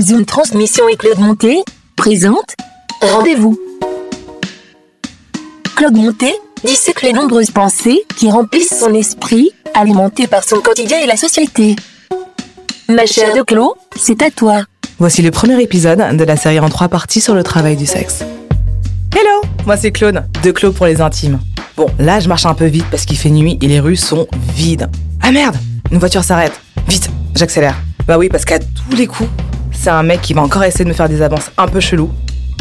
Sous une transmission et Claude Monté présente Rendez-vous. Claude Monté dissèque les nombreuses pensées qui remplissent son esprit, alimentées par son quotidien et la société. Ma chère de Claude, c'est à toi. Voici le premier épisode de la série en trois parties sur le travail du sexe. Hello, moi c'est Claude, de Claude pour les intimes. Bon, là je marche un peu vite parce qu'il fait nuit et les rues sont vides. Ah merde, une voiture s'arrête. Vite, j'accélère. Bah oui, parce qu'à tous les coups, c'est un mec qui va encore essayer de me faire des avances un peu chelou.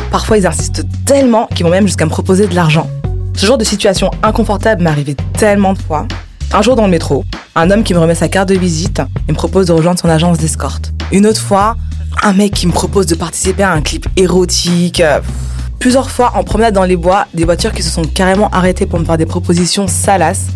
Parfois ils insistent tellement qu'ils vont même jusqu'à me proposer de l'argent. Ce genre de situation inconfortable m'est arrivé tellement de fois. Un jour dans le métro, un homme qui me remet sa carte de visite et me propose de rejoindre son agence d'escorte. Une autre fois, un mec qui me propose de participer à un clip érotique. Plusieurs fois, en promenade dans les bois, des voitures qui se sont carrément arrêtées pour me faire des propositions salaces.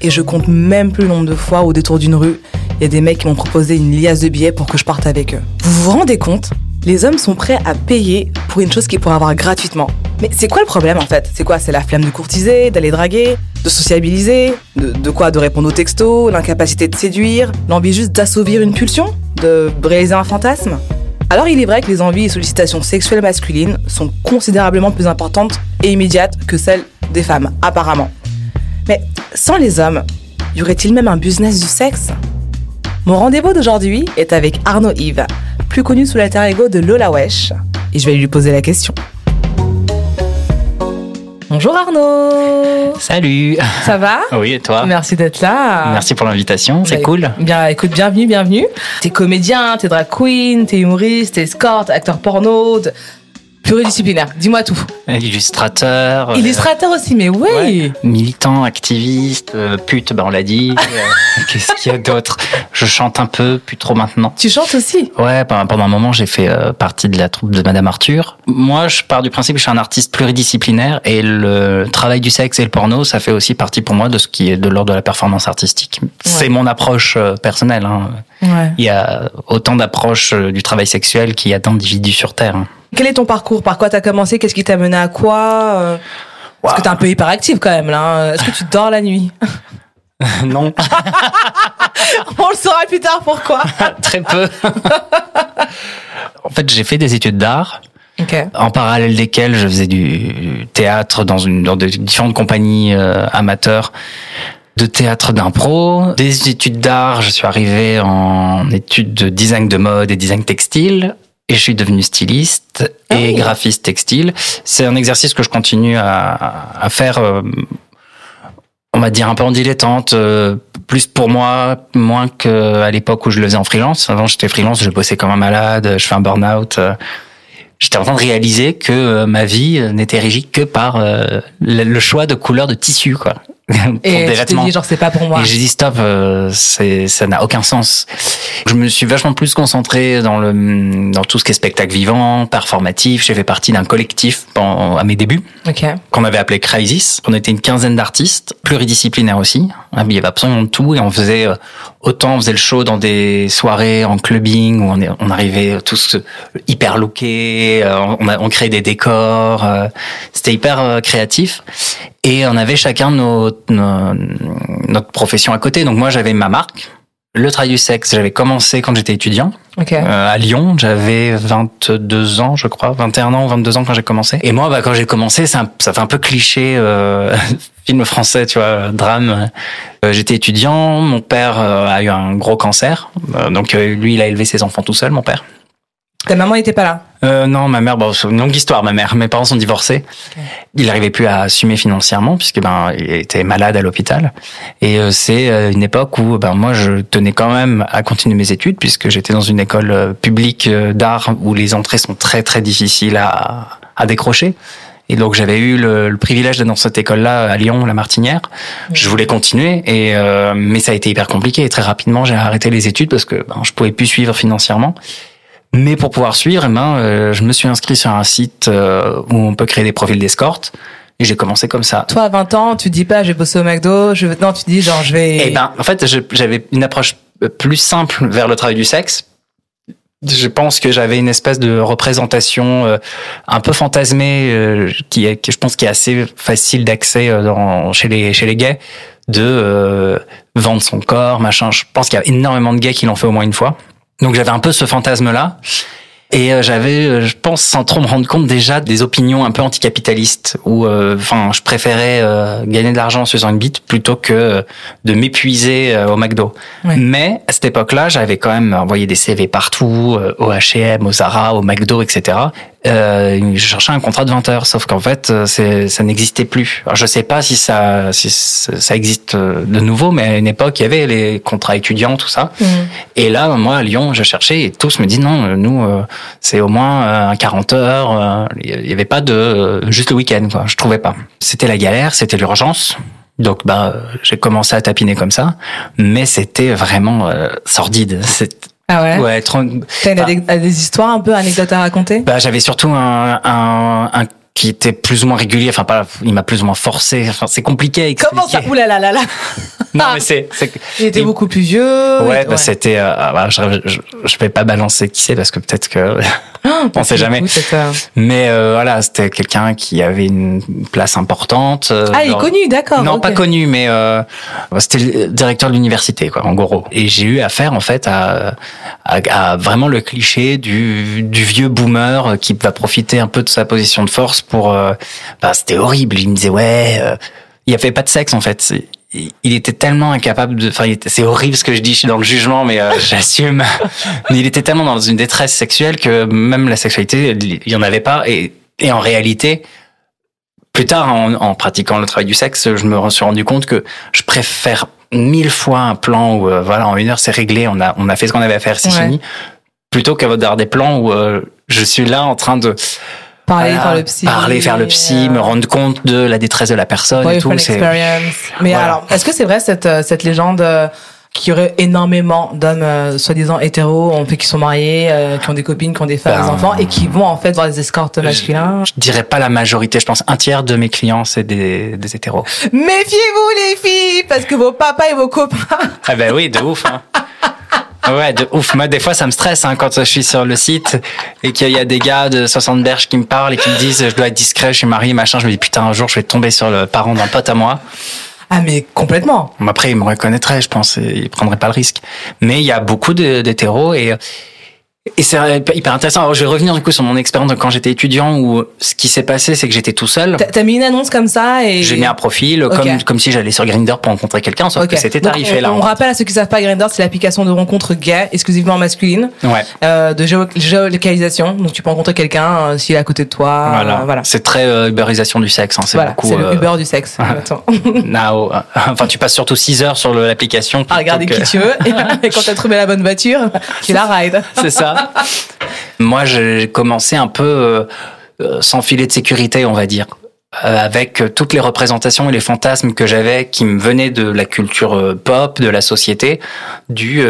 Et je compte même plus le nombre de fois au détour d'une rue, il y a des mecs qui m'ont proposé une liasse de billets pour que je parte avec eux. Vous vous rendez compte? Les hommes sont prêts à payer pour une chose qu'ils pourraient avoir gratuitement. Mais c'est quoi le problème en fait? C'est quoi? C'est la flemme de courtiser, d'aller draguer, de sociabiliser, de, de quoi? De répondre aux textos, l'incapacité de séduire, l'envie juste d'assouvir une pulsion De briser un fantasme? Alors il est vrai que les envies et sollicitations sexuelles masculines sont considérablement plus importantes et immédiates que celles des femmes, apparemment. Mais sans les hommes, y aurait-il même un business du sexe? Mon rendez-vous d'aujourd'hui est avec Arnaud Yves, plus connu sous l'alter ego de Lola Wesh, et je vais lui poser la question. Bonjour Arnaud Salut Ça va? Oui, et toi? Merci d'être là. Merci pour l'invitation, c'est Bah, cool. Bien, écoute, bienvenue, bienvenue. T'es comédien, t'es drag queen, t'es humoriste, t'es escorte, acteur porno, pluridisciplinaire. Dis-moi tout. Illustrateur. euh, Illustrateur aussi, mais oui. ouais, militant, activiste, euh, pute, bah on l'a dit. Euh, Qu'est-ce qu'il y a d'autre? Je chante un peu, plus trop maintenant. Tu chantes aussi? Ouais, pendant pendant un moment, j'ai fait euh, partie de la troupe de Madame Arthur. Moi, je pars du principe que je suis un artiste pluridisciplinaire et le travail du sexe et le porno, ça fait aussi partie pour moi de ce qui est de l'ordre de la performance artistique. C'est mon approche personnelle. Hein. Ouais. Il y a autant d'approches du travail sexuel qu'il y a d'individus sur Terre. Quel est ton parcours? Par quoi t'as commencé? Qu'est-ce qui t'a mené à quoi? Euh, Parce que t'es un peu hyperactive quand même là. hein. Est-ce que tu dors la nuit? Non. On le saura plus tard pourquoi. Très peu. en fait, j'ai fait des études d'art, Ok. en parallèle desquelles je faisais du théâtre dans, une, dans de différentes compagnies euh, amateurs de théâtre d'impro. Des études d'art, je suis arrivé en études de design de mode et design textile. Et je suis devenu styliste Ah et oui. graphiste textile. C'est un exercice que je continue à, à faire, euh, on va dire un peu en dilettante, euh, plus pour moi, moins qu'à l'époque où je le faisais en freelance. Avant, j'étais freelance, je bossais comme un malade, je fais un burn-out. euh, J'étais en train de réaliser que euh, ma vie n'était régie que par euh, le le choix de couleur de tissu, quoi. Pour Et des vêtements. dit genre c'est pas pour moi. Et j'ai dit stop, euh, c'est ça n'a aucun sens. Je me suis vachement plus concentré dans le dans tout ce qui est spectacle vivant, performatif. J'ai fait partie d'un collectif à mes débuts Ok. qu'on avait appelé Crisis. On était une quinzaine d'artistes, pluridisciplinaires aussi. Ah, Il y avait absolument de tout et on faisait euh, autant on faisait le show dans des soirées en clubbing où on, est, on arrivait tous euh, hyper lookés, euh, on, a- on créait des décors, c'était hyper créatif et on avait chacun nos, notre profession à côté. Donc moi j'avais ma marque. Le travail du sexe, j'avais commencé quand j'étais étudiant euh, à Lyon. J'avais 22 ans, je crois, 21 ans ou 22 ans quand j'ai commencé. Et moi, bah, quand j'ai commencé, ça, ça fait un peu cliché, euh, film français, tu vois, drame. Euh, j'étais étudiant, mon père a eu un gros cancer, donc lui, il a élevé ses enfants tout seul, mon père. Ta maman était pas là. Euh, non, ma mère, bon, c'est une longue histoire, ma mère. Mes parents sont divorcés. Il n'arrivait plus à assumer financièrement puisque ben il était malade à l'hôpital. Et euh, c'est euh, une époque où ben moi je tenais quand même à continuer mes études puisque j'étais dans une école euh, publique euh, d'art où les entrées sont très très difficiles à, à décrocher. Et donc j'avais eu le, le privilège d'être dans cette école-là à Lyon, la Martinière. Je voulais continuer, et euh, mais ça a été hyper compliqué. Et très rapidement, j'ai arrêté les études parce que ben, je pouvais plus suivre financièrement. Mais pour pouvoir suivre, eh ben, euh, je me suis inscrit sur un site euh, où on peut créer des profils d'escorte. Et j'ai commencé comme ça. Toi à 20 ans, tu dis pas je vais bosser au McDo, je non, tu dis genre je vais Et ben, en fait, j'avais une approche plus simple vers le travail du sexe. Je pense que j'avais une espèce de représentation euh, un peu fantasmée, euh, qui, est, qui je pense qui est assez facile d'accès euh, dans- chez les chez les gays, de euh, vendre son corps, machin. Je pense qu'il y a énormément de gays qui l'ont fait au moins une fois. Donc j'avais un peu ce fantasme là. Et euh, j'avais, euh, je pense, sans trop me rendre compte déjà des opinions un peu anticapitalistes, où, euh, enfin, je préférais euh, gagner de l'argent en faisant une bite plutôt que euh, de m'épuiser euh, au McDo. Ouais. Mais à cette époque-là, j'avais quand même envoyé des CV partout, euh, au H&M, au Zara, au McDo, etc. Euh, je cherchais un contrat de 20 heures, sauf qu'en fait, euh, ça n'existait plus. Alors, je sais pas si ça, si ça existe euh, de nouveau, mais à une époque, il y avait les contrats étudiants, tout ça. Et là, moi, à Lyon, je cherchais et tous me disent non, euh, nous, euh, c'est au moins euh, un 40 heures. Il y avait pas de juste le week-end, quoi. Je trouvais pas. C'était la galère, c'était l'urgence. Donc, bah, j'ai commencé à tapiner comme ça, mais c'était vraiment euh, sordide. Ah ouais. ouais, trop- T'as une ade- des histoires un peu anecdotes à raconter? Bah, j'avais surtout un, un, un qui était plus ou moins régulier. Enfin, pas, il m'a plus ou moins forcé. Enfin, c'est compliqué à expliquer. Comment ça Ouh là là là là. Non, mais c'est, c'est, Il était Et- beaucoup plus vieux. Ouais, bah, c'était. euh, ah, bah, je, je, je vais pas balancer qui c'est parce que peut-être que Ah, on sait jamais. coup, euh, Mais euh, voilà, c'était quelqu'un qui avait une place importante. euh, Ah, il est connu, d'accord. Non, pas connu, mais c'était le directeur de l'université, quoi, en gros. Et j'ai eu affaire, en fait, à, à, à vraiment le cliché du, du vieux boomer qui va profiter un peu de sa position de force pour. euh, bah, c'était horrible. Il me disait ouais, euh, il y avait pas de sexe, en fait. Il était tellement incapable de. Enfin, c'est horrible ce que je dis. Je suis dans le jugement, mais euh, j'assume. Mais il était tellement dans une détresse sexuelle que même la sexualité, il y en avait pas. Et, et en réalité, plus tard, en, en pratiquant le travail du sexe, je me suis rendu compte que je préfère mille fois un plan où, euh, voilà, en une heure, c'est réglé, on a, on a fait ce qu'on avait à faire, c'est Ouais. fini, plutôt qu'avoir des plans où euh, je suis là en train de Parler, voilà, faire le psy. parler, faire le psy, euh, me rendre compte de la détresse de la personne et tout. C'est. Mais Voilà. alors, est-ce que c'est vrai cette, euh, cette légende euh, qu'il y aurait énormément d'hommes euh, soi-disant hétéros, en fait, qui sont mariés, euh, qui ont des copines, qui ont des femmes, Ben, des enfants, et qui vont en fait voir des escortes masculins? je dirais pas la majorité, je pense un tiers de mes clients c'est des, des hétéros. Méfiez-vous les filles, parce que vos papas et vos copains... Ah ben oui, de ouf. Hein. Ouais, de ouf. Moi, des fois, ça me stresse hein, quand je suis sur le site et qu'il y a des gars de 60 berges qui me parlent et qui me disent je dois être discret, je suis marié, machin. Je me dis putain, un jour, je vais tomber sur le parent d'un pote à moi. Ah mais complètement. Après, ils me reconnaîtraient, je pense, et ils prendraient pas le risque. Mais il y a beaucoup d'hétéros et et c'est hyper intéressant. Alors, je vais revenir du coup sur mon expérience de quand j'étais étudiant où ce qui s'est passé, c'est que j'étais tout seul. T'as mis une annonce comme ça et... J'ai mis un profil Ok. comme comme si j'allais sur Grinder pour rencontrer quelqu'un, sauf Ok. que c'était Donc, tarifé on, là. on rappelle à ceux qui savent pas, Grindr, c'est l'application de rencontre gay, exclusivement masculine, Ouais. euh, de géo- géolocalisation. Donc tu peux rencontrer quelqu'un euh, s'il est à côté de toi. Voilà. euh, voilà. C'est très euh, uberisation du sexe. Hein. C'est Voilà, beaucoup. c'est le euh, Uber du sexe. Now, euh, enfin, tu passes surtout 6 heures sur l'application. à regarder que- qui tu veux. Et, et quand t'as trouvé la bonne voiture, tu la rides. C'est ça. Moi, j'ai commencé un peu euh, euh, sans filet de sécurité, on va dire. Euh, avec toutes les représentations et les fantasmes que j'avais qui me venaient de la culture pop, de la société, du,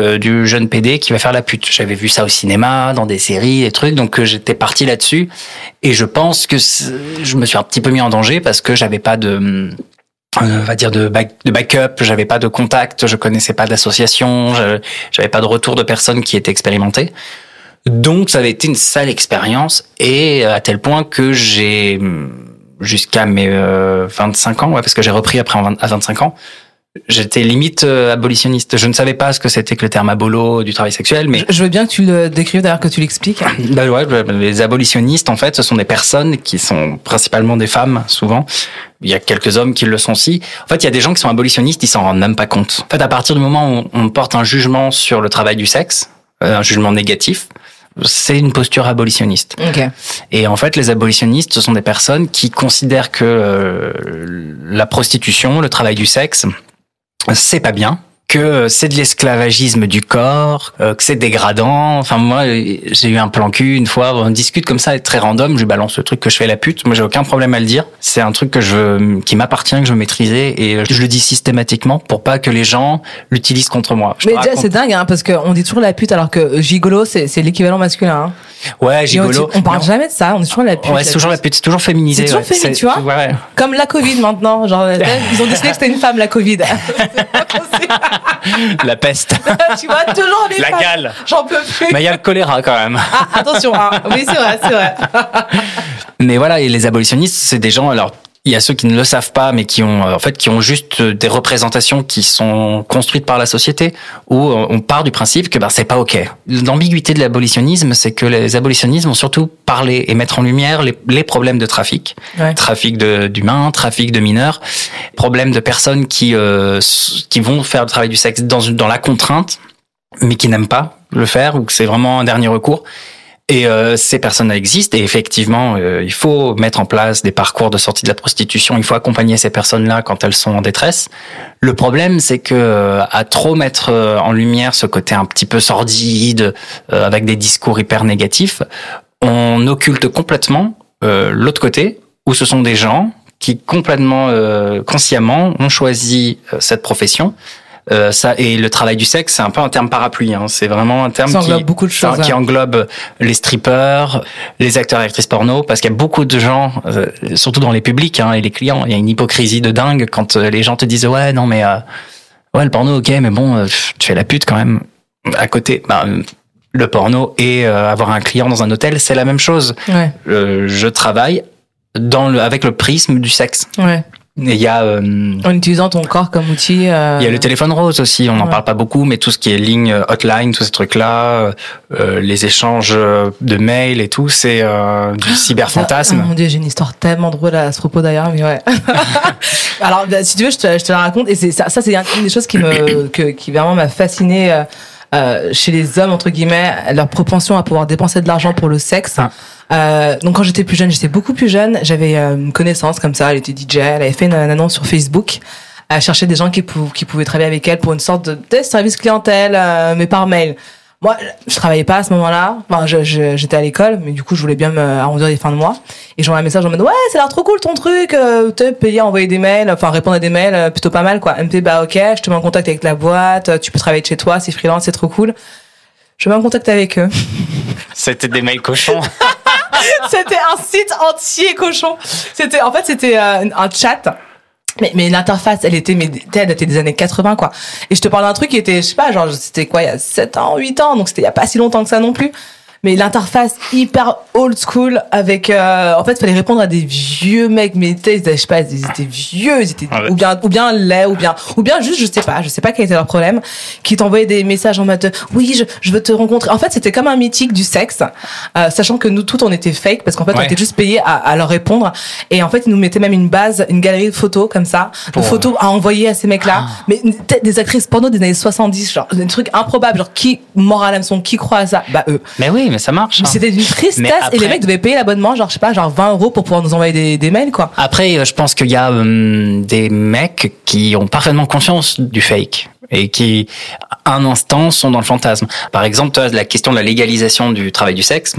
jeune PD qui va faire la pute. J'avais vu ça au cinéma, dans des séries, des trucs, donc j'étais parti là-dessus. Et je pense que je me suis un petit peu mis en danger parce que j'avais pas de... on va dire de, de backup, j'avais pas de contact, je connaissais pas d'association, j'avais pas de retour de personnes qui étaient expérimentées. Donc ça avait été une sale expérience et euh, à tel point que j'ai jusqu'à mes euh, 25 ans, ouais, parce que j'ai repris après en 20 à 25 ans, j'étais limite euh, abolitionniste. Je ne savais pas ce que c'était que le terme abolo du travail sexuel, mais Je- veux bien que tu le décrives, d'ailleurs, que tu l'expliques. bah ouais, bah, les abolitionnistes, en fait, ce sont des personnes qui sont principalement des femmes, souvent. Il y a quelques hommes qui le sont aussi. En fait, il y a des gens qui sont abolitionnistes, ils s'en rendent même pas compte. En fait, à partir du moment où on porte un jugement sur le travail du sexe, euh, un jugement négatif, c'est une posture abolitionniste. Ok. Et en fait, les abolitionnistes, ce sont des personnes qui considèrent que euh, la prostitution, le travail du sexe, c'est pas bien, que c'est de l'esclavagisme du corps, euh, que c'est dégradant. Enfin, moi, j'ai eu un plan cul une fois, on discute comme ça, très random, je balance le truc que je fais la pute. Moi, j'ai aucun problème à le dire. C'est un truc que je, qui m'appartient, que je veux maîtriser, et je le dis systématiquement pour pas que les gens l'utilisent contre moi. Je Mais déjà, raconte- c'est dingue, hein, parce qu'on dit toujours la pute, alors que gigolo, c'est l'équivalent masculin. Hein. ouais, gigolo. On, on parle Mais jamais de ça, on dit toujours la pute. Ouais, c'est toujours la pute, c'est toujours féminisé. C'est toujours ouais. féminin, tu vois ouais. Comme la Covid maintenant. Genre, ils ont décidé que c'était une femme, la Covid. La peste. tu vois, toujours les La femmes. gale. J'en peux plus. Mais il y a le choléra quand même. Ah, attention, hein. oui, c'est vrai, c'est vrai. Mais voilà, et les abolitionnistes, c'est des gens, alors, il y a ceux qui ne le savent pas, mais qui ont, euh, en fait, qui ont juste euh, des représentations qui sont construites par la société, où euh, on part du principe que ben c'est pas ok. L'ambiguïté de l'abolitionnisme, c'est que les abolitionnistes vont surtout parler et mettre en lumière les, les problèmes de trafic, Ouais. trafic de- d'humains, trafic de mineurs, problèmes de personnes qui euh, qui vont faire le travail du sexe dans dans la contrainte, mais qui n'aiment pas le faire ou que c'est vraiment un dernier recours. Et euh, ces personnes existent et effectivement, euh, il faut mettre en place des parcours de sortie de la prostitution. Il faut accompagner ces personnes-là quand elles sont en détresse. Le problème, c'est que euh, à trop mettre euh, en lumière ce côté un petit peu sordide, euh, avec des discours hyper négatifs, on occulte complètement euh, l'autre côté, où ce sont des gens qui complètement consciemment ont choisi cette profession. Euh, ça et le travail du sexe, c'est un peu un terme parapluie. Hein. C'est vraiment un terme Ça qui englobe beaucoup de choses, qui ouais. englobe les strippers, les acteurs et actrices porno, parce qu'il y a beaucoup de gens, euh, surtout dans les publics hein, et les clients, il y a une hypocrisie de dingue quand euh, les gens te disent ouais non mais ouais le porno ok mais bon tu fais la pute quand même à côté. Ben, le porno et avoir un client dans un hôtel, c'est la même chose. Ouais, je travaille dans le, avec le prisme du sexe. ouais. Il y a euh, En utilisant ton corps comme outil. euh, il y a le téléphone rose aussi, on n'en Ouais. parle pas beaucoup, mais tout ce qui est ligne euh, hotline, tous ces trucs-là, euh, les échanges euh, de mails et tout, c'est euh, du Oh cyberfantasme. mon dieu, j'ai une histoire tellement drôle à ce propos d'ailleurs, mais ouais. Alors, bah, si tu veux, je te, je te la raconte. Et ça, ça c'est une des choses qui me, que, qui vraiment m'a fasciné euh, chez les hommes entre guillemets, leur propension à pouvoir dépenser de l'argent pour le sexe. Ah. Euh, donc quand j'étais plus jeune, j'étais beaucoup plus jeune. J'avais euh, une connaissance comme ça. Elle était DJ. Elle avait fait une, une annonce sur Facebook. Elle cherchait des gens qui, pou- qui pouvaient travailler avec elle pour une sorte de, de service clientèle, euh, mais par mail. Moi, je travaillais pas à ce moment-là. Enfin, je- je- j'étais à l'école, mais du coup, je voulais bien me arrondir les fins de mois. Et j'envoie un message en mode ouais, ça a l'air trop cool ton truc. Euh, t'es payé envoyer des mails, enfin répondre à des mails, euh, plutôt pas mal quoi. Elle me bah ok, je te mets en contact avec la boîte. euh, Tu peux travailler de chez toi, c'est freelance, c'est trop cool. Je me mets en contact avec eux. C'était des mails cochons. c'était un site entier cochon. C'était en fait c'était euh, un chat. Mais, mais l'interface, elle était, mais, elle était des années 80, quoi. Et je te parle d'un truc qui était, je sais pas, genre, c'était quoi, il y a 7 ans, 8 ans, donc c'était il y a pas si longtemps que ça non plus. Mais l'interface hyper old school avec, euh, en fait, il fallait répondre à des vieux mecs, mais je sais pas, ils étaient vieux, ils étaient, Ah ouais. ou bien, ou bien laids, ou bien, ou bien juste, je sais pas, je sais pas quel était leur problème, qui t'envoyaient des messages en mode, de, oui, je, je veux te rencontrer. En fait, c'était comme un mythique du sexe, euh, sachant que nous toutes, on était fake, parce qu'en fait, on était juste payés à, à leur répondre. Et en fait, ils nous mettaient même une base, une galerie de photos comme ça, de photos à envoyer à ces mecs-là. Ah. Mais peut-être des actrices porno des années 70, genre, des trucs improbables, genre, qui, moral hameçon, qui croit à ça? Bah, eux. mais oui, mais ça marche. Mais hein. c'était d'une tristesse Mais et les mecs devaient payer l'abonnement, genre, je sais pas, genre 20 euros pour pouvoir nous envoyer des, des mails, quoi. Après, euh, je pense qu'il y a hum, des mecs qui ont parfaitement conscience du fake et qui, un instant, sont dans le fantasme. Par exemple, la question de la légalisation du travail du sexe.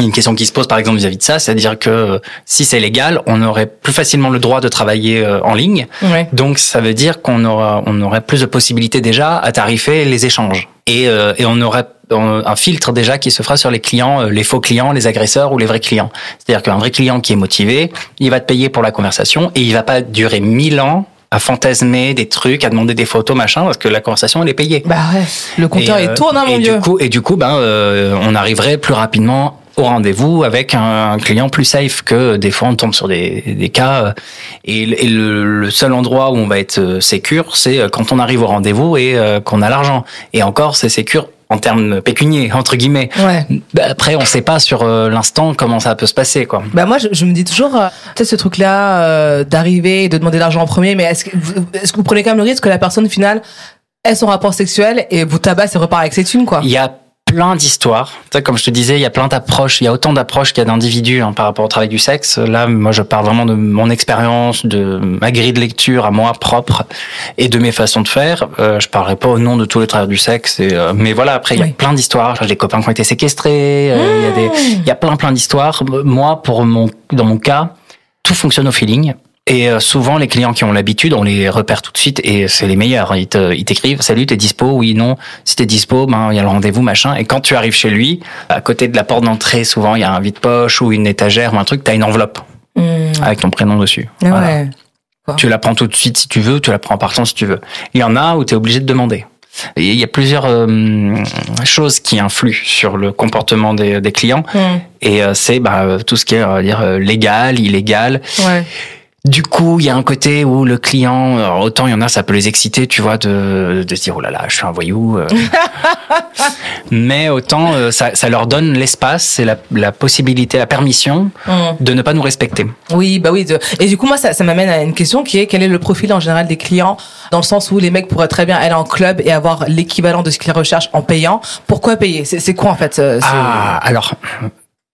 Une question qui se pose par exemple vis-à-vis de ça, c'est-à-dire que euh, si c'est légal, on aurait plus facilement le droit de travailler euh, en ligne. Ouais. Donc ça veut dire qu'on aura, on aurait plus de possibilités déjà à tarifer les échanges. Et, euh, et on aurait un filtre déjà qui se fera sur les clients, euh, les faux clients, les agresseurs ou les vrais clients. C'est-à-dire qu'un vrai client qui est motivé, il va te payer pour la conversation et il va pas durer mille ans à fantasmer des trucs, à demander des photos, machin, parce que la conversation elle est payée. Bah ouais. Le compteur Et, est euh, tourne, hein, mon et. Du coup, et du coup, ben, euh, on arriverait plus rapidement au rendez-vous avec un, un client plus safe que des fois on tombe sur des, des cas euh, et, le- et le, le seul endroit où on va être euh, sécure c'est euh, quand on arrive au rendez-vous et euh, qu'on a l'argent. Et encore c'est sécure en termes pécuniers entre guillemets. Ouais. Bah, après on sait pas sur euh, l'instant comment ça peut se passer quoi. Bah moi je, je me dis toujours euh, tu sais ce truc là d'arriver et de demander l'argent en premier mais est-ce que vous, est-ce que vous prenez quand même le risque que la personne au final ait son rapport sexuel et vous tabasse et repart avec ses thunes quoi? Il y a plein d'histoires. Tu sais, comme je te disais, il y a plein d'approches. Il y a autant d'approches qu'il y a d'individus hein, par rapport au travail du sexe. Là, moi, je parle vraiment de mon expérience, de ma grille de lecture à moi propre et de mes façons de faire. Euh, je parlerai pas au nom de tous les travailleurs du sexe. Et, euh, mais voilà, après, il y a plein d'histoires. J'ai des copains qui ont été séquestrés. euh, Il y a des, il y a plein, plein d'histoires. Moi, pour mon, dans mon cas, tout fonctionne au feeling. Et euh, souvent, les clients qui ont l'habitude, on les repère tout de suite et c'est les meilleurs. Ils t'écrivent, salut, t'es dispo? Oui, non. Si t'es dispo, ben il y a le rendez-vous, machin. Et quand tu arrives chez lui, à côté de la porte d'entrée, souvent il y a un vide-poche ou une étagère ou un truc, t'as une enveloppe Mmh. avec ton prénom dessus. Ah Voilà. ouais. Tu la prends tout de suite si tu veux, tu la prends en partant si tu veux. Il y en a où tu es obligé de demander. Et il y a plusieurs euh, choses qui influent sur le comportement des, des clients. Mmh. Et euh, c'est bah, tout ce qui est on va dire, euh, légal, illégal. Ouais. Du coup, il y a un côté où le client, alors autant il y en a, ça peut les exciter, tu vois, de, de se dire oh là là, je suis un voyou. euh. Mais autant euh, ça, ça leur donne l'espace et la, la possibilité, la permission Hum. de ne pas nous respecter. Oui, bah oui. de- Et du coup, moi, ça, ça m'amène à une question qui est quel est le profil en général des clients? Dans le sens où les mecs pourraient très bien aller en club et avoir l'équivalent de ce qu'ils recherchent en payant. Pourquoi payer? C'est quoi en fait euh, Ah, alors, euh,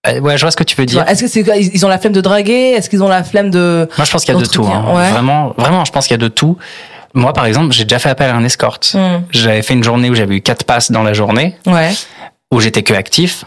ouais, je vois ce que tu veux dire. Est-ce que c'est ils ont la flemme de draguer? Est-ce qu'ils ont la flemme de Moi, je pense qu'il y a de tout. Hein. ouais. Vraiment, vraiment, je pense qu'il y a de tout. Moi, par exemple, j'ai déjà fait appel à un escorte. Hum. J'avais fait une journée où j'avais eu quatre passes dans la journée, Ouais. où j'étais que actif.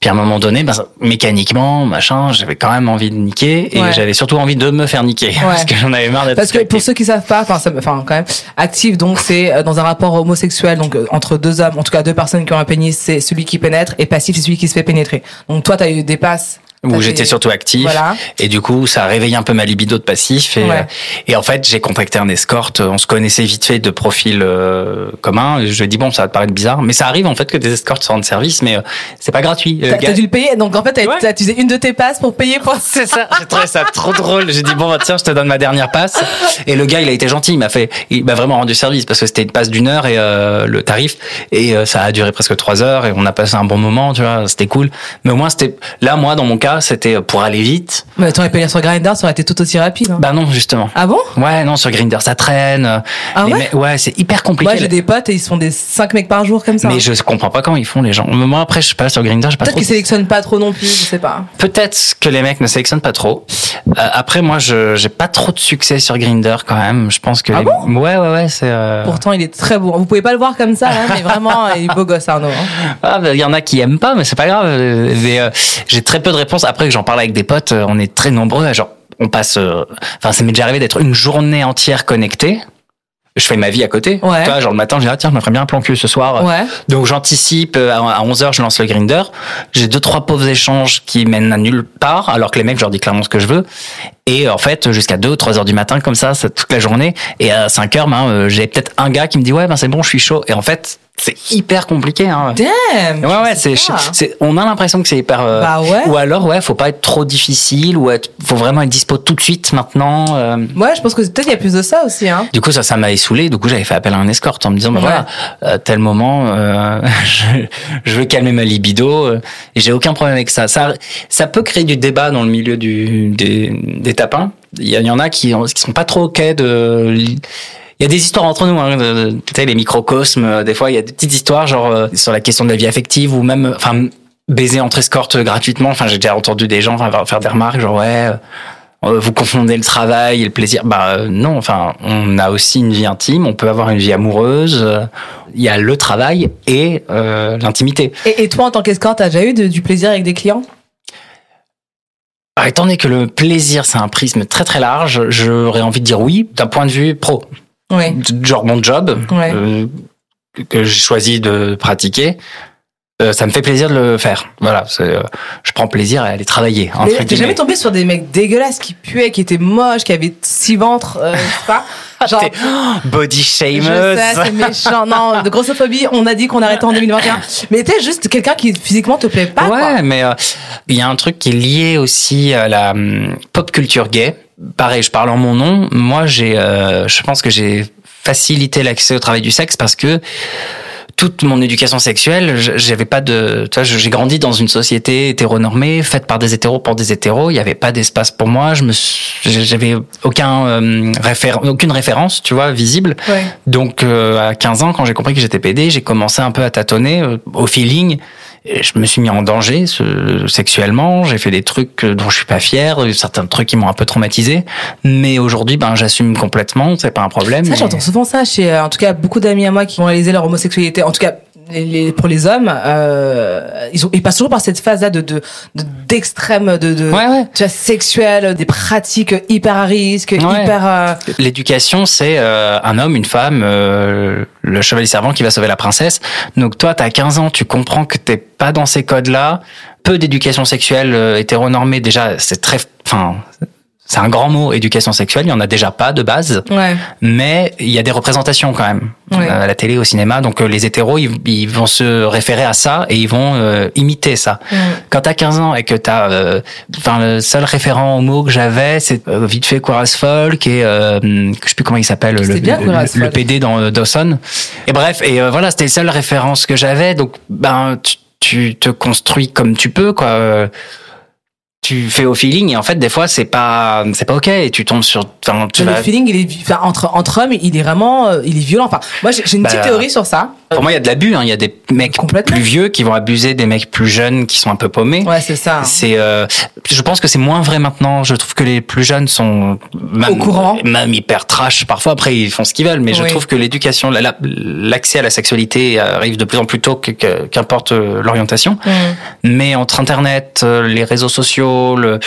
Puis à un moment donné, ben, mécaniquement, machin, j'avais quand même envie de niquer et Ouais. j'avais surtout envie de me faire niquer parce que j'en avais marre d'être. Parce que pour ceux qui savent pas, enfin, quand même, actif, donc c'est euh, dans un rapport homosexuel, donc euh, entre deux hommes, en tout cas deux personnes qui ont un pénis, c'est celui qui pénètre, et passif, c'est celui qui se fait pénétrer. Donc toi, t'as eu des passes. Où j'étais surtout actif Voilà. et du coup ça a réveillé un peu ma libido de passif et, Ouais. euh, et en fait j'ai contacté un escorte on se connaissait vite fait de profil euh, commun je lui ai dit bon ça va te paraître bizarre mais ça arrive en fait que des escortes soient en service mais euh, c'est pas gratuit Euh, T'as dû le payer, donc en fait, t'as Ouais. utilisé une de tes passes pour payer pour. C'est ça, j'ai trouvé ça trop drôle. J'ai dit bon bah tiens, je te donne ma dernière passe. Et le gars, il a été gentil, il m'a fait, il m'a vraiment rendu service parce que c'était une passe d'une heure et euh, le tarif et euh, ça a duré presque trois heures et on a passé un bon moment, tu vois, c'était cool. Mais au moins c'était là, moi dans mon cas, c'était pour aller vite. Mais t'aurais payé sur Grindr, ça aurait été tout aussi rapide. hein. Bah non justement. Ah bon? Ouais non sur Grinder ça traîne. euh, Ah les ouais ouais c'est hyper compliqué. Moi, j'ai des potes et ils se font des 5 mecs par jour comme ça. mais hein. je comprends pas comment ils font les gens. Moi après je sais pas sur Grinder, j'ai pas Peut-être qu'ils sélectionnent pas trop non plus, je sais pas. Peut-être que les mecs ne sélectionnent pas trop. Euh, après, moi, je j'ai pas trop de succès sur Grinder quand même. Je pense que Ah les- bon? Ouais, ouais, ouais, c'est. euh, Pourtant, il est très beau. Vous pouvez pas le voir comme ça, hein, mais vraiment, il est beau gosse, Arnaud. hein. Ah, bah, il y en a qui aiment pas, mais c'est pas grave. Euh, euh, j'ai très peu de réponses. Après que j'en parle avec des potes, euh, on est très nombreux. à Genre, on passe. euh, Enfin, ça m'est déjà arrivé d'être une journée entière connecté. Je fais ma vie à côté. Ouais. Genre le matin, je dis ah, tiens, je me ferais bien un plan cul ce soir. Ouais. Donc j'anticipe euh, à 11h je lance le grinder. J'ai deux trois pauvres échanges qui mènent à nulle part alors que les mecs je leur dis clairement ce que je veux et en fait jusqu'à 2 ou 3 heures du matin comme ça, toute la journée et à 5 heures ben euh, j'ai peut-être un gars qui me dit ouais ben c'est bon, je suis chaud et en fait c'est hyper compliqué hein. Damn Ouais ouais, c'est c'est on a l'impression que c'est hyper euh, Bah ouais. ou alors ouais, faut pas être trop difficile ou être, faut vraiment être dispo tout de suite maintenant euh. Ouais, je pense que peut-être il y a plus de ça aussi, hein. Du coup, ça, ça m'a saoulé. Du coup, j'avais fait appel à un escorte en me disant, bah Ouais. voilà, à tel moment, euh, je, je veux calmer ma libido euh, et j'ai aucun problème avec ça. Ça, ça peut créer du débat dans le milieu du, des, des tapins. Il y, a- il y en a qui, qui sont pas trop ok de. Il y a des histoires entre nous, hein, de- de- tu sais, les microcosmes. euh, Des fois, il y a des petites histoires, genre euh, sur la question de la vie affective ou même, enfin, baiser entre escortes gratuitement. Enfin, j'ai déjà entendu des gens faire des remarques, genre ouais. euh, vous confondez le travail et le plaisir. Bah euh, non, enfin, on a aussi une vie intime, on peut avoir une vie amoureuse. euh, Il y a le travail et euh, l'intimité. Et, et toi, en tant qu'escorte, t'as déjà eu de- du plaisir avec des clients? Alors, étant donné que le plaisir, c'est un prisme très très large, j'aurais envie de dire oui, d'un point de vue pro. Genre mon job, Ouais. euh, que- j'ai choisi de pratiquer, euh, ça me fait plaisir de le faire. Voilà, euh, je prends plaisir à aller travailler. Mais t'es jamais tombé sur des mecs dégueulasses qui puaient, qui étaient moches, qui avaient six ventres, euh, je sais pas Genre, T'es body shameuse. c'est méchant. Non, de grossophobie, on a dit qu'on arrêtait en 2021. Mais t'es juste quelqu'un qui physiquement te plaît pas, ouais, quoi. mais il y a un truc qui est lié aussi à la hum, pop culture gay. Pareil, je parle en mon nom. Moi, j'ai, euh, je pense que j'ai facilité l'accès au travail du sexe parce que toute mon éducation sexuelle, j'avais pas de, tu vois, j'ai grandi dans une société hétéronormée, faite par des hétéros pour des hétéros. Il y avait pas d'espace pour moi. Je me, j'avais aucun euh, référ- aucune référence, tu vois, visible. Ouais. Donc euh, à 15 ans, quand j'ai compris que j'étais PD, j'ai commencé un peu à tâtonner euh, au feeling. Je me suis mis en danger ce- sexuellement. J'ai fait des trucs dont je suis pas fier, certains trucs qui m'ont un peu traumatisé. Mais aujourd'hui, ben j'assume complètement. C'est pas un problème. Ça, mais- j'entends souvent ça chez, euh, en tout cas, beaucoup d'amis à moi qui ont réalisé leur homosexualité. En tout cas, les, les- pour les hommes, euh, ils, ont, ils passent toujours par cette phase-là de, de, de- d'extrême, de, de, Ouais, ouais. tu vois, sexuelle, des pratiques hyper à risque, Ouais. hyper, euh, L'éducation, c'est euh, un homme, une femme, euh, le chevalier servant qui va sauver la princesse. Donc toi, t'as 15 ans, tu comprends que t'es pas dans ces codes-là. Peu d'éducation sexuelle euh, hétéronormée, déjà, c'est très... Enfin, c'est un grand mot, éducation sexuelle. Il y en a déjà pas de base, Ouais. mais il y a des représentations quand même Ouais. à la télé, au cinéma. Donc euh, les hétéros, ils, ils vont se référer à ça et ils vont euh, imiter ça. Mm. Quand t'as 15 ans et que t'as, euh, enfin le seul référent au mot que j'avais, c'est euh, vite fait Quoras Folk et euh, je sais plus comment il s'appelle le, bien, le- le. PD dans euh, Dawson. Et bref, et euh, voilà, c'était les seules références que j'avais. Donc ben tu, tu te construis comme tu peux quoi. Tu fais au feeling et en fait des fois c'est pas c'est pas ok et tu tombes sur le feeling, il est, vi- enfin, entre, entre hommes, il est vraiment, euh, il est violent. Enfin, moi, j'ai j'ai une Bah, petite théorie sur ça. Pour moi il y a de l'abus hein. il y a des mecs plus vieux qui vont abuser des mecs plus jeunes qui sont un peu paumés Ouais, c'est ça. C'est, euh, je pense que c'est moins vrai maintenant. Je trouve que les plus jeunes sont même, Au courant. même hyper trash. Parfois, après, ils font ce qu'ils veulent. Mais je trouve que l'éducation, la- la- l'accès à la sexualité arrive de plus en plus tôt, qu'importe euh, l'orientation. Mm. Mais entre Internet, euh, les réseaux sociaux, le,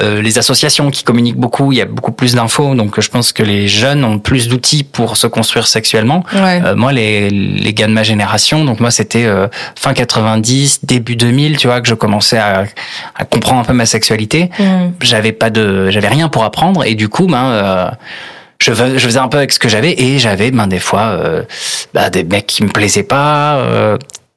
euh, les associations qui communiquent beaucoup, il y a beaucoup plus d'infos. Donc, je pense que les jeunes ont plus d'outils pour se construire sexuellement. Ouais. Euh, moi, les, les gars de ma génération, donc moi, c'était euh, fin 90, début 2000, tu vois, que je commençais à, à comprendre un peu ma sexualité. Mm. J'avais pas de, j'avais rien pour apprendre, et du coup, ben, euh, je, fais- je faisais un peu avec ce que j'avais, et j'avais, ben, des fois, euh, bah, des mecs qui me plaisaient pas,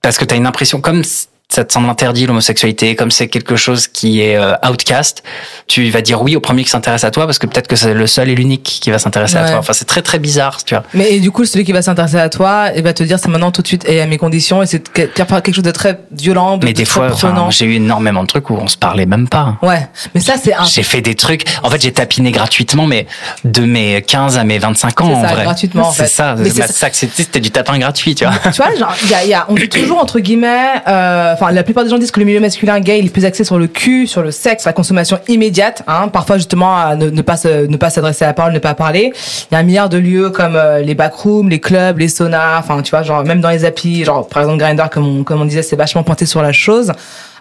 parce que t'as une impression comme ça te semble interdit l'homosexualité, comme c'est quelque chose qui est euh, outcast, tu vas dire oui au premier qui s'intéresse à toi parce que peut-être que c'est le seul et l'unique qui va s'intéresser à toi. Enfin, c'est très très bizarre, tu vois. Mais et du coup, celui qui va s'intéresser à toi, il va te dire c'est maintenant tout de suite et à mes conditions et c'est que- quelque chose de très violent, de, Mais de des très fois, enfin, j'ai eu énormément de trucs où on se parlait même pas. Ouais, mais ça c'est un. J'ai fait des trucs. En fait, j'ai tapiné gratuitement, mais de mes 15 à mes 25 ans, en ça, vrai. gratuitement, en C'est ça. C'est Ma sac, c'était c'était du tapin gratuit, tu vois. Tu vois, genre, il y a, y a, on dit toujours entre guillemets, euh, enfin, la plupart des gens disent que le milieu masculin gay, il est plus axé sur le cul, sur le sexe, la consommation immédiate, hein, parfois justement à ne, pas se, ne pas s'adresser à la parole, ne pas parler. Il y a un milliard de lieux comme euh, les backrooms, les clubs, les saunas, enfin, tu vois, genre même dans les applis, genre par exemple Grindr, comme on, comme on disait, c'est vachement pointé sur la chose.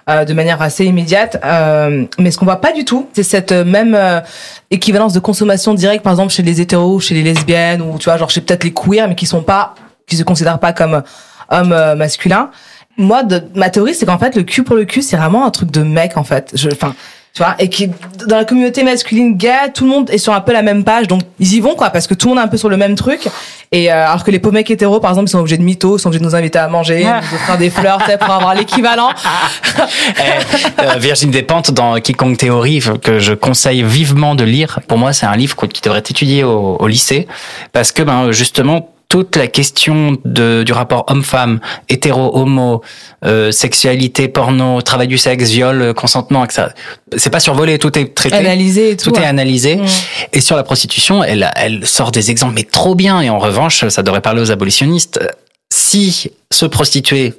euh, de manière assez immédiate, euh, mais ce qu'on voit pas du tout, c'est cette euh, même euh, équivalence de consommation directe, par exemple chez les hétéros, chez les lesbiennes, ou tu vois, genre chez peut-être les queers, mais qui sont pas, qui se considèrent pas comme hommes euh, masculins. Moi, de, ma théorie, c'est qu'en fait, le cul pour le cul, c'est vraiment un truc de mec, en fait. Enfin, tu vois, et qui, dans la communauté masculine gay, tout le monde est sur un peu la même page, donc ils y vont, quoi, parce que tout le monde est un peu sur le même truc. Et euh, alors que les pauvres mecs hétéros, par exemple, ils sont obligés de mythos, ils sont obligés de nous inviter à manger, de nous offrir des fleurs, pour avoir l'équivalent. Eh, euh, Virginie Despentes dans Quiconque Théorie que je conseille vivement de lire. Pour moi, c'est un livre qui devrait être étudié au, au lycée parce que ben justement toute la question de, du rapport homme-femme, hétéro, homo, euh, sexualité, porno, travail du sexe, viol, euh, consentement, etc. C'est pas survolé, tout est traité. Analysé et tout. Tout est analysé. Mm. Et sur la prostitution, elle, elle sort des exemples, mais trop bien. Et en revanche, ça devrait parler aux abolitionnistes. Si se prostituer,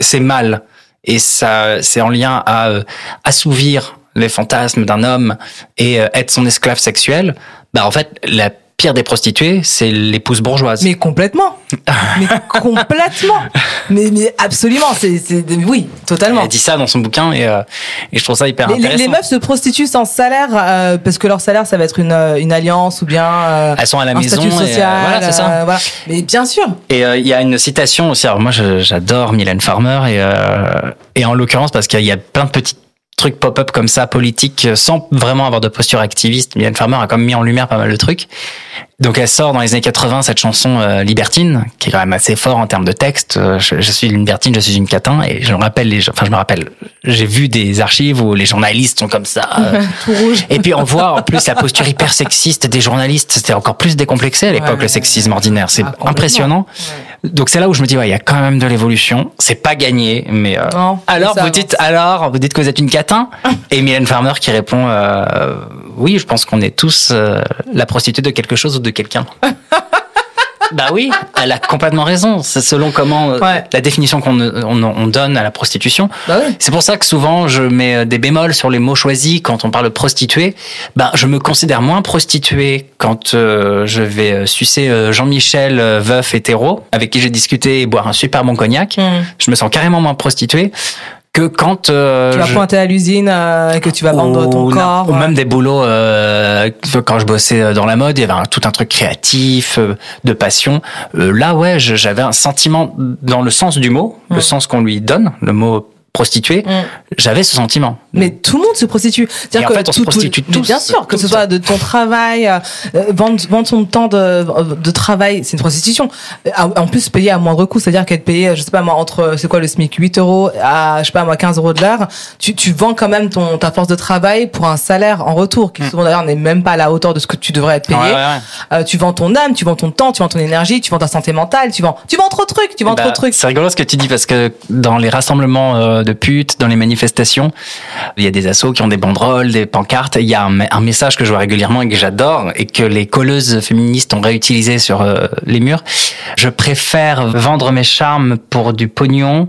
c'est mal, et ça, c'est en lien à euh, assouvir les fantasmes d'un homme et euh, être son esclave sexuel, bah en fait, la pire des prostituées, c'est l'épouse bourgeoise. Mais complètement. mais complètement. Mais, mais absolument. C'est, c'est, oui, totalement. Elle dit ça dans son bouquin et, euh, et je trouve ça hyper Les, intéressant. les meufs se prostituent sans salaire euh, parce que leur salaire ça va être une, euh, une alliance ou bien euh, Elles sont à la un maison et, euh, voilà, c'est ça. euh, voilà. Mais bien sûr. Et euh, il y a une citation aussi. Alors moi, j'adore Mylène Farmer et euh, et en l'occurrence parce qu'il y a plein de petits trucs pop-up comme ça politiques euh, sans vraiment avoir de posture activiste. Mylène Farmer a quand même mis en lumière pas mal de trucs. Donc elle sort dans les années 80 cette chanson euh, Libertine qui est quand même assez fort en termes de texte. Euh, Je, je suis une libertine, je suis une catin et je me rappelle les, enfin je me rappelle, j'ai vu des archives où les journalistes sont comme ça. euh, Tout rouge. et puis on voit en plus la posture hyper sexiste des journalistes. C'était encore plus décomplexé à l'époque Ouais. le sexisme ordinaire. C'est Ah, impressionnant. Donc c'est là où je me dis ouais, il y a quand même de l'évolution. C'est pas gagné, mais euh, Non, alors vous avance. dites alors vous dites que vous êtes une catin et Mylène Farmer qui répond euh, oui, je pense qu'on est tous euh, la prostituée de quelque chose ou de quelqu'un. Bah oui, elle a complètement raison. C'est selon comment euh, Ouais. la définition qu'on on, on donne à la prostitution. Bah oui. C'est pour ça que souvent je mets euh, des bémols sur les mots choisis quand on parle de prostituée. Ben je me considère moins prostituée quand euh, je vais sucer euh, Jean-Michel euh, veuf hétéro avec qui j'ai discuté et boire un super bon cognac. Hmm. Je me sens carrément moins prostituée que quand euh, Tu vas je- pointer à l'usine euh, et que tu vas vendre ton corps. ou même des boulots euh, quand je bossais dans la mode il y avait un- tout un truc créatif euh, de passion Euh, là ouais j'avais un sentiment dans le sens du mot le Mm. sens qu'on lui donne le mot prostituée, Mm. j'avais ce sentiment. Mais tout le monde se prostitue. Et en que fait, on se tout- tout- prostitue mais tous, Bien sûr, que ce soit de ton travail, euh, euh, vendre, vendre son temps de, de travail, c'est une prostitution. Euh, En plus, payer à moindre coût, c'est-à-dire qu'être payé, je sais pas moi, entre, c'est quoi le SMIC, 8 euros à, je sais pas moi, 15 euros de l'heure, tu, tu vends quand même ton, ta force de travail pour un salaire en retour, qui souvent d'ailleurs n'est même pas à la hauteur de ce que tu devrais être payé. Mm. Ouais, ouais, ouais. Euh, tu vends ton âme, tu vends ton temps, tu vends ton énergie, tu vends ta santé mentale, tu vends, tu vends trop de trucs, tu vends Bah, trop de trucs. C'est rigolo ce que tu dis parce que dans les rassemblements de putes, dans les manifestations, il y a des assos qui ont des banderoles, des pancartes. Il y a un, me- un message que je vois régulièrement et que j'adore et que les colleuses féministes ont réutilisé sur euh, les murs. Je préfère vendre mes charmes pour du pognon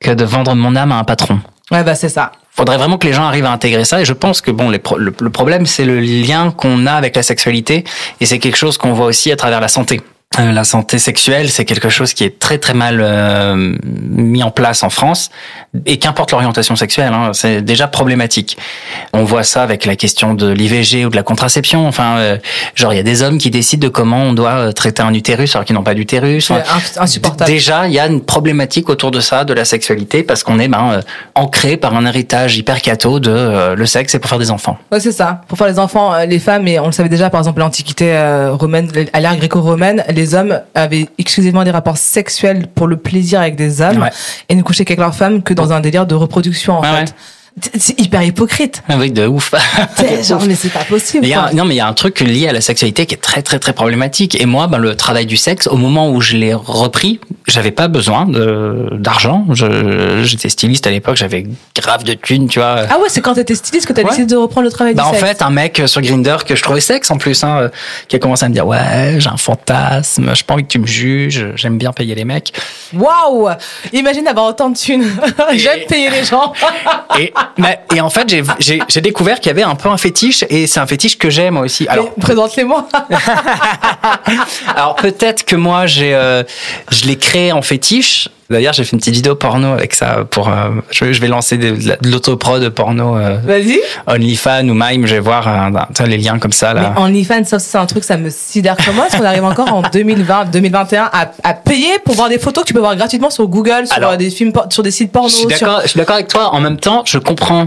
que de vendre mon âme à un patron. Ouais, bah, c'est ça. faudrait vraiment que les gens arrivent à intégrer ça. Et je pense que bon, les pro- le, le problème, c'est le lien qu'on a avec la sexualité, et c'est quelque chose qu'on voit aussi à travers la santé. Euh, la santé sexuelle, c'est quelque chose qui est très très mal euh, mis en place en France, et qu'importe l'orientation sexuelle, hein, c'est déjà problématique. On voit ça avec la question de l'IVG ou de la contraception. Enfin, euh, genre il y a des hommes qui décident de comment on doit euh, traiter un utérus alors qu'ils n'ont pas d'utérus. Enfin, insupportable. Déjà, il y a une problématique autour de ça, de la sexualité, parce qu'on est ben, euh, ancré par un héritage hyper catho de le sexe, c'est pour faire des enfants. Ouais, c'est ça. Pour faire les enfants, les femmes, et on le savait déjà, par exemple, l'Antiquité romaine, à l'ère gréco-romaine, les hommes avaient exclusivement des rapports sexuels pour le plaisir avec des hommes Ouais. et ne couchaient qu'avec leurs femmes que dans un délire de reproduction, en fait. C'est hyper hypocrite. Ah oui, de ouf. Genre, mais c'est pas possible. A, non, mais il y a un truc lié à la sexualité qui est très, très, très problématique. Et moi, ben, le travail du sexe, au moment où je l'ai repris, j'avais pas besoin d'argent. J'étais styliste à l'époque, j'avais grave de thunes, tu vois. Ah ouais, c'est quand t'étais styliste que t'as Ouais. décidé de reprendre le travail du en sexe. fait un mec sur Grinder que je trouvais sexe en plus hein, euh, qui a commencé à me dire ouais j'ai un fantasme j'ai pas envie que tu me juges j'aime bien payer les mecs Waouh Imagine avoir autant de thunes. J'aime payer les gens. et mais- et en fait j'ai j'ai j'ai découvert qu'il y avait un peu un fétiche et c'est un fétiche que j'aime moi aussi alors Présente-les-moi. alors peut-être que moi j'ai euh, je l'ai créé en fétiche d'ailleurs j'ai fait une petite vidéo porno avec ça pour euh, je, je vais lancer de, de l'autoprod porno euh, Vas-y. OnlyFans ou Mime je vais voir euh, les liens comme ça là Mais OnlyFans, ça c'est un truc, ça me sidère. Comment est-ce qu'on arrive encore en 2020, 2021 à, à payer pour voir des photos que tu peux voir gratuitement sur Google, sur Alors, des films, por- sur des sites porno Je suis sur- d'accord, je suis d'accord avec toi. En même temps, je comprends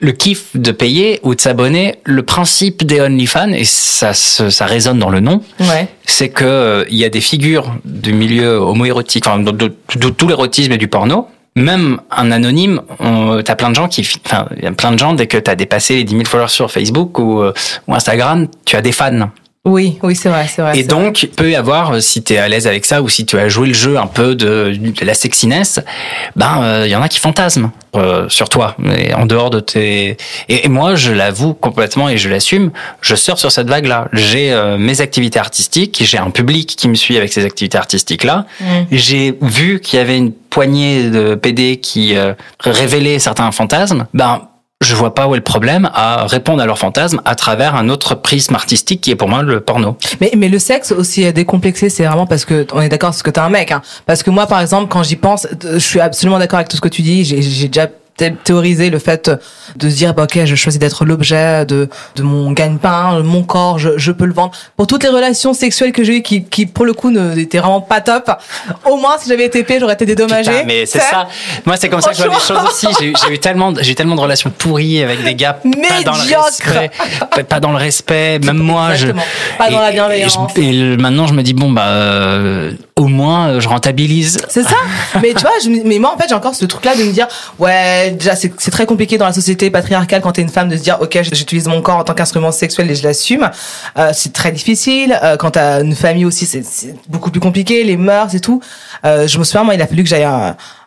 le kiff de payer ou de s'abonner. Le principe des OnlyFans, et ça, ça résonne dans le nom, Ouais. c'est que euh, il y a des figures du milieu homoérotique, enfin, de, de- de tout l'érotisme et du porno. Même un anonyme, on- t'as plein de gens qui, fi- enfin, il y a plein de gens dès que t'as dépassé les 10 000 followers sur Facebook ou, euh, ou Instagram, tu as des fans. Oui, oui, c'est vrai, c'est vrai. Et vrai. donc, il peut y avoir, euh, si tu es à l'aise avec ça ou si tu as joué le jeu un peu de, de la sexiness, ben euh, il y en a qui fantasment euh, sur toi, mais en dehors de tes. Et, et moi, je l'avoue complètement et je l'assume, je sors sur cette vague-là. J'ai euh, mes activités artistiques, j'ai un public qui me suit avec ces activités artistiques-là. Mm. J'ai vu qu'il y avait une poignée de PD qui euh, révélaient certains fantasmes. Ben je vois pas où est le problème à répondre à leurs fantasmes à travers un autre prisme artistique qui est pour moi le porno. Mais, mais le sexe aussi décomplexé, c'est vraiment parce que on est d'accord, parce que t'es un mec. Hein. Parce que moi, par exemple, quand j'y pense, euh, je suis absolument d'accord avec tout ce que tu dis. J'ai déjà thé- théorisé le fait de se dire bah, ok je choisis d'être l'objet de de mon gagne-pain mon corps je, je peux le vendre pour toutes les relations sexuelles que j'ai eues qui qui pour le coup ne étaient vraiment pas top au moins si j'avais été payée j'aurais été dédommagée Putain, mais c'est ça. Moi, c'est comme ça que je vois les choses aussi. J'ai eu, tellement, j'ai eu tellement de relations pourries avec des gars pas dans le Médiocres. respect, pas- dans le respect. Même moi, je. Pas dans la bienveillance. Et, je- et maintenant, je me dis bon bah, euh, au moins, euh, je rentabilise. C'est ça. mais tu vois, je, mais moi en fait j'ai encore ce truc là de me dire ouais déjà c'est très compliqué dans la société patriarcale quand t'es une femme de se dire ok j'utilise mon corps en tant qu'instrument sexuel et je l'assume. Euh, c'est très difficile. Euh, quand t'as une famille aussi c'est beaucoup plus compliqué les mœurs et tout. Euh, je me souviens moi il a fallu que j'aille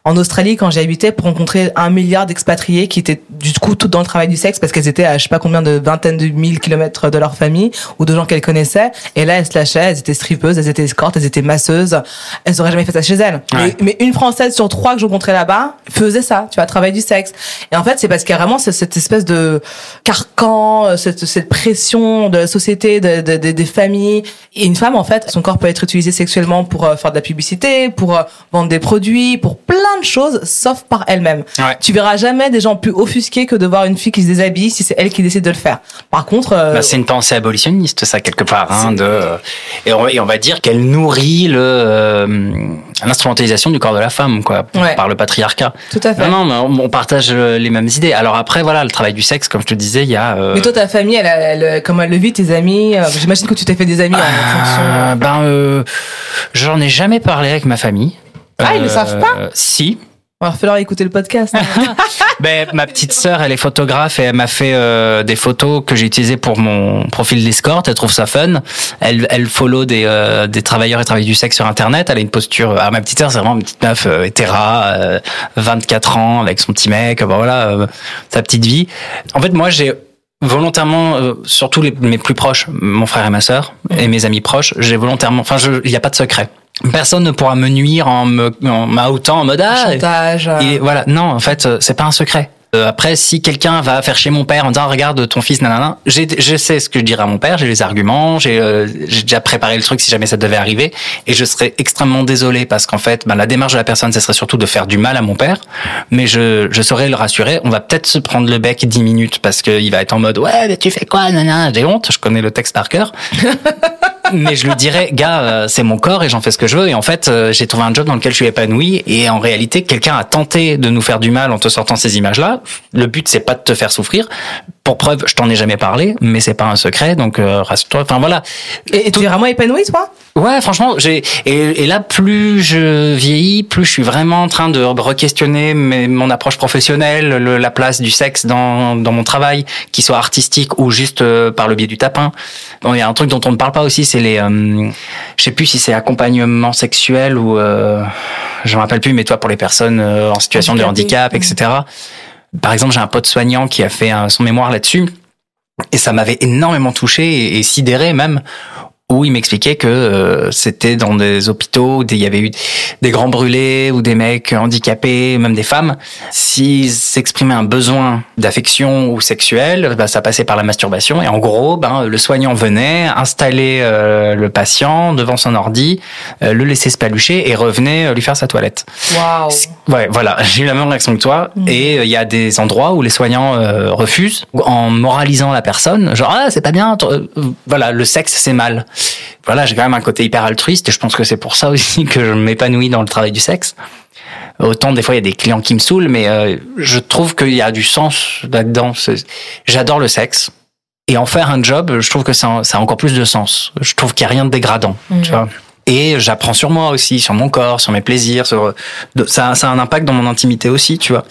en Australie quand j'y habitais pour rencontrer un milliard d'expatriés qui étaient du coup toutes dans le travail du sexe parce qu'elles étaient à je sais pas combien de vingtaines de mille kilomètres de leur famille ou de gens qu'elles connaissaient. Et là elles se lâchaient elles étaient strippeuses elles étaient escortes elles étaient masseuses. Elles auraient jamais fait ça chez elles. Ouais. mais, mais une française sur trois que je rencontrais là-bas faisait ça tu vois travail du sexe. Et en fait c'est parce qu'il y a vraiment ce- cette espèce de carcan cette, cette pression de la société de, de- de- des familles. Et une femme en fait son corps peut être utilisé sexuellement pour euh, faire de la publicité pour euh, vendre des produits pour plein de choses sauf par elle-même Ouais. tu verras jamais des gens plus offusqués que de voir une fille qui se déshabille si c'est elle qui décide de le faire. Par contre, euh, Bah, c'est une pensée abolitionniste, ça quelque part, hein, de et on, et on va dire qu'elle nourrit le euh, l'instrumentalisation du corps de la femme, quoi, Ouais. par le patriarcat. tout à fait. Non, non, mais on, on partage euh, les mêmes idées. Alors après, voilà, le travail du sexe, comme je te disais, il y a. euh, Mais toi, ta famille, elle, elle, elle- comment elle le vit, tes amis euh, J'imagine que tu t'es fait des amis en fonction. euh, ben, euh, j'en ai jamais parlé avec ma famille. Euh, Ah, ils le savent pas Si. Il va falloir écouter le podcast. hein. Ben, ma petite sœur, elle est photographe et elle m'a fait euh, des photos que j'ai utilisées pour mon profil d'escorte. Elle trouve ça fun. Elle, elle follow des, euh, des travailleurs et travailleuses du sexe sur Internet. Elle a une posture. Ah, ma petite sœur, c'est vraiment une petite meuf euh, hétéra, euh, 24 ans, avec son petit mec. Ben voilà, euh, sa petite vie. En fait, moi, j'ai volontairement, euh, surtout les, mes plus proches, mon frère et ma sœur, et mes amis proches, j'ai volontairement. Enfin, il n'y a pas de secret. Personne ne pourra me nuire en me en en mode ah Chantage. euh, et voilà, non, en fait, euh, c'est pas un secret. Euh, après, si quelqu'un va faire chez mon père en disant regarde ton fils, nanana, j'ai, je sais ce que je dirais à mon père, j'ai les arguments, j'ai, euh, j'ai déjà préparé le truc si jamais ça devait arriver, et je serais extrêmement désolé parce qu'en fait, ben, la démarche de la personne, ce serait surtout de faire du mal à mon père, mais je, je saurais le rassurer. On va peut-être se prendre le bec 10 minutes parce qu'il va être en mode ouais, mais tu fais quoi, nanana, j'ai honte, je connais le texte par cœur. mais je lui dirais, gars, euh, c'est mon corps et j'en fais ce que je veux. Et en fait, euh, j'ai trouvé un job dans lequel je suis épanoui. Et en réalité, quelqu'un a tenté de nous faire du mal en te sortant ces images-là. Le but, c'est pas de te faire souffrir. Pour preuve, je t'en ai jamais parlé, mais c'est pas un secret. Donc, euh, rassure-toi. Enfin voilà. Et, et tu es vraiment épanoui, toi? Ouais, franchement, j'ai et, et là plus je vieillis, plus je suis vraiment en train de re-questionner mon approche professionnelle, le- la place du sexe dans dans mon travail, qu'il soit artistique ou juste euh, par le biais du tapin. Bon, il y a un truc dont on ne parle pas aussi, c'est les, euh, je sais plus si c'est accompagnement sexuel ou euh, je me rappelle plus, mais toi pour les personnes euh, en situation de handicap, etc. Par exemple, j'ai un pote soignant qui a fait son mémoire là-dessus. Et ça m'avait énormément touché et sidéré même, où il m'expliquait que euh, c'était dans des hôpitaux où il y avait eu des grands brûlés ou des mecs handicapés, même des femmes. S'ils exprimaient un besoin d'affection ou sexuel, bah, ça passait par la masturbation. Et en gros, ben, le soignant venait installer euh, le patient devant son ordi, euh, le laisser se palucher et revenait lui faire sa toilette. Waouh. Ouais, voilà, j'ai eu la même réaction que toi. Mhm. Et il y a des endroits où les soignants refusent en moralisant la personne, genre ah c'est pas bien, voilà le sexe c'est mal. Voilà, j'ai quand même un côté hyper altruiste et je pense que c'est pour ça aussi que je m'épanouis dans le travail du sexe. Autant des fois il y a des clients qui me saoulent, mais euh, je trouve qu'il y a du sens là-dedans. J'adore le sexe. Et en faire un job, je trouve que ça, a- ça a encore plus de sens. Je trouve qu'il n'y a rien de dégradant, tu vois. Et j'apprends sur moi aussi, sur mon corps, sur mes plaisirs, sur ça, ça a un impact dans mon intimité aussi, tu vois.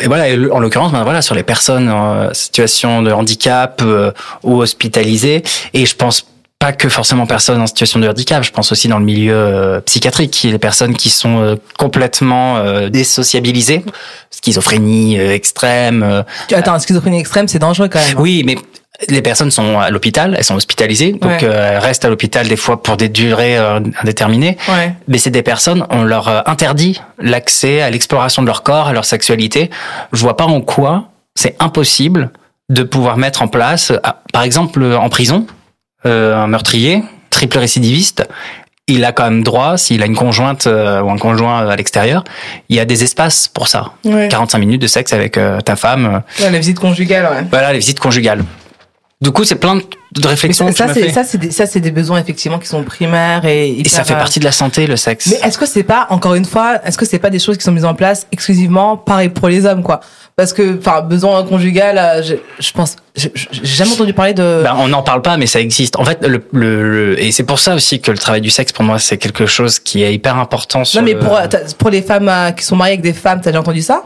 Et voilà, en l'occurrence, ben voilà, sur les personnes en situation de handicap euh, ou hospitalisées, et je pense pas que forcément personnes en situation de handicap, je pense aussi dans le milieu euh, psychiatrique, les personnes qui sont euh, complètement euh, désociabilisées, schizophrénie euh, extrême. Attends, schizophrénie extrême, c'est dangereux quand même. hein. oui, mais les personnes sont à l'hôpital, elles sont hospitalisées, donc Ouais. elles restent à l'hôpital des fois pour des durées indéterminées. Ouais. Mais c'est des personnes, on leur interdit l'accès à l'exploration de leur corps, à leur sexualité. Je vois pas en quoi c'est impossible de pouvoir mettre en place, par exemple en prison, euh, un meurtrier, triple récidiviste, il a quand même droit, s'il a une conjointe euh, ou un conjoint à l'extérieur, il y a des espaces pour ça. Ouais. 45 minutes de sexe avec euh, ta femme, euh, Ouais, la visite conjugale, ouais. voilà, les visites conjugales. Du coup, c'est plein de, de Mais réflexions ça, c'est ça, c'est des, besoins effectivement qui sont primaires et Et ça fait partie de la santé, le sexe. Mais est-ce que c'est pas encore une fois, est-ce que c'est pas des choses qui sont mises en place exclusivement pareil pour les hommes quoi? Parce que enfin besoin conjugal, euh, je, je pense, j'ai jamais entendu parler de. Ben, on n'en parle pas, mais ça existe. En fait, le, le, le- et c'est pour ça aussi que le travail du sexe, pour moi, c'est quelque chose qui est hyper important. Sur non mais pour euh, pour les femmes euh, qui sont mariées avec des femmes, t'as déjà entendu ça?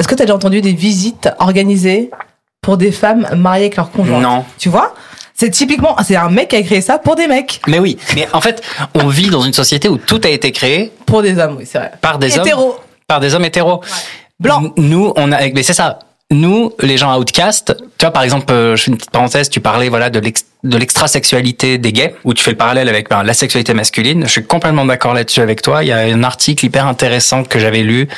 Est-ce que t'as déjà entendu des visites organisées pour des femmes mariées avec leur conjoint Non. Tu vois? C'est typiquement, c'est un mec qui a créé ça pour des mecs, Mais oui, mais en fait, on vit dans une société où tout a été créé pour des hommes, oui c'est vrai. par des hommes, Hétéro. par des hommes hétéros. Blanc. N- Nous, on a, mais c'est ça. Nous, les gens outcast, tu vois, par exemple, euh, je fais une petite parenthèse, tu parlais, voilà, de l'ex- de l'extrasexualité des gays, où tu fais le parallèle avec ben, la sexualité masculine. Je suis complètement d'accord là-dessus avec toi. Il y a un article hyper intéressant que j'avais lu.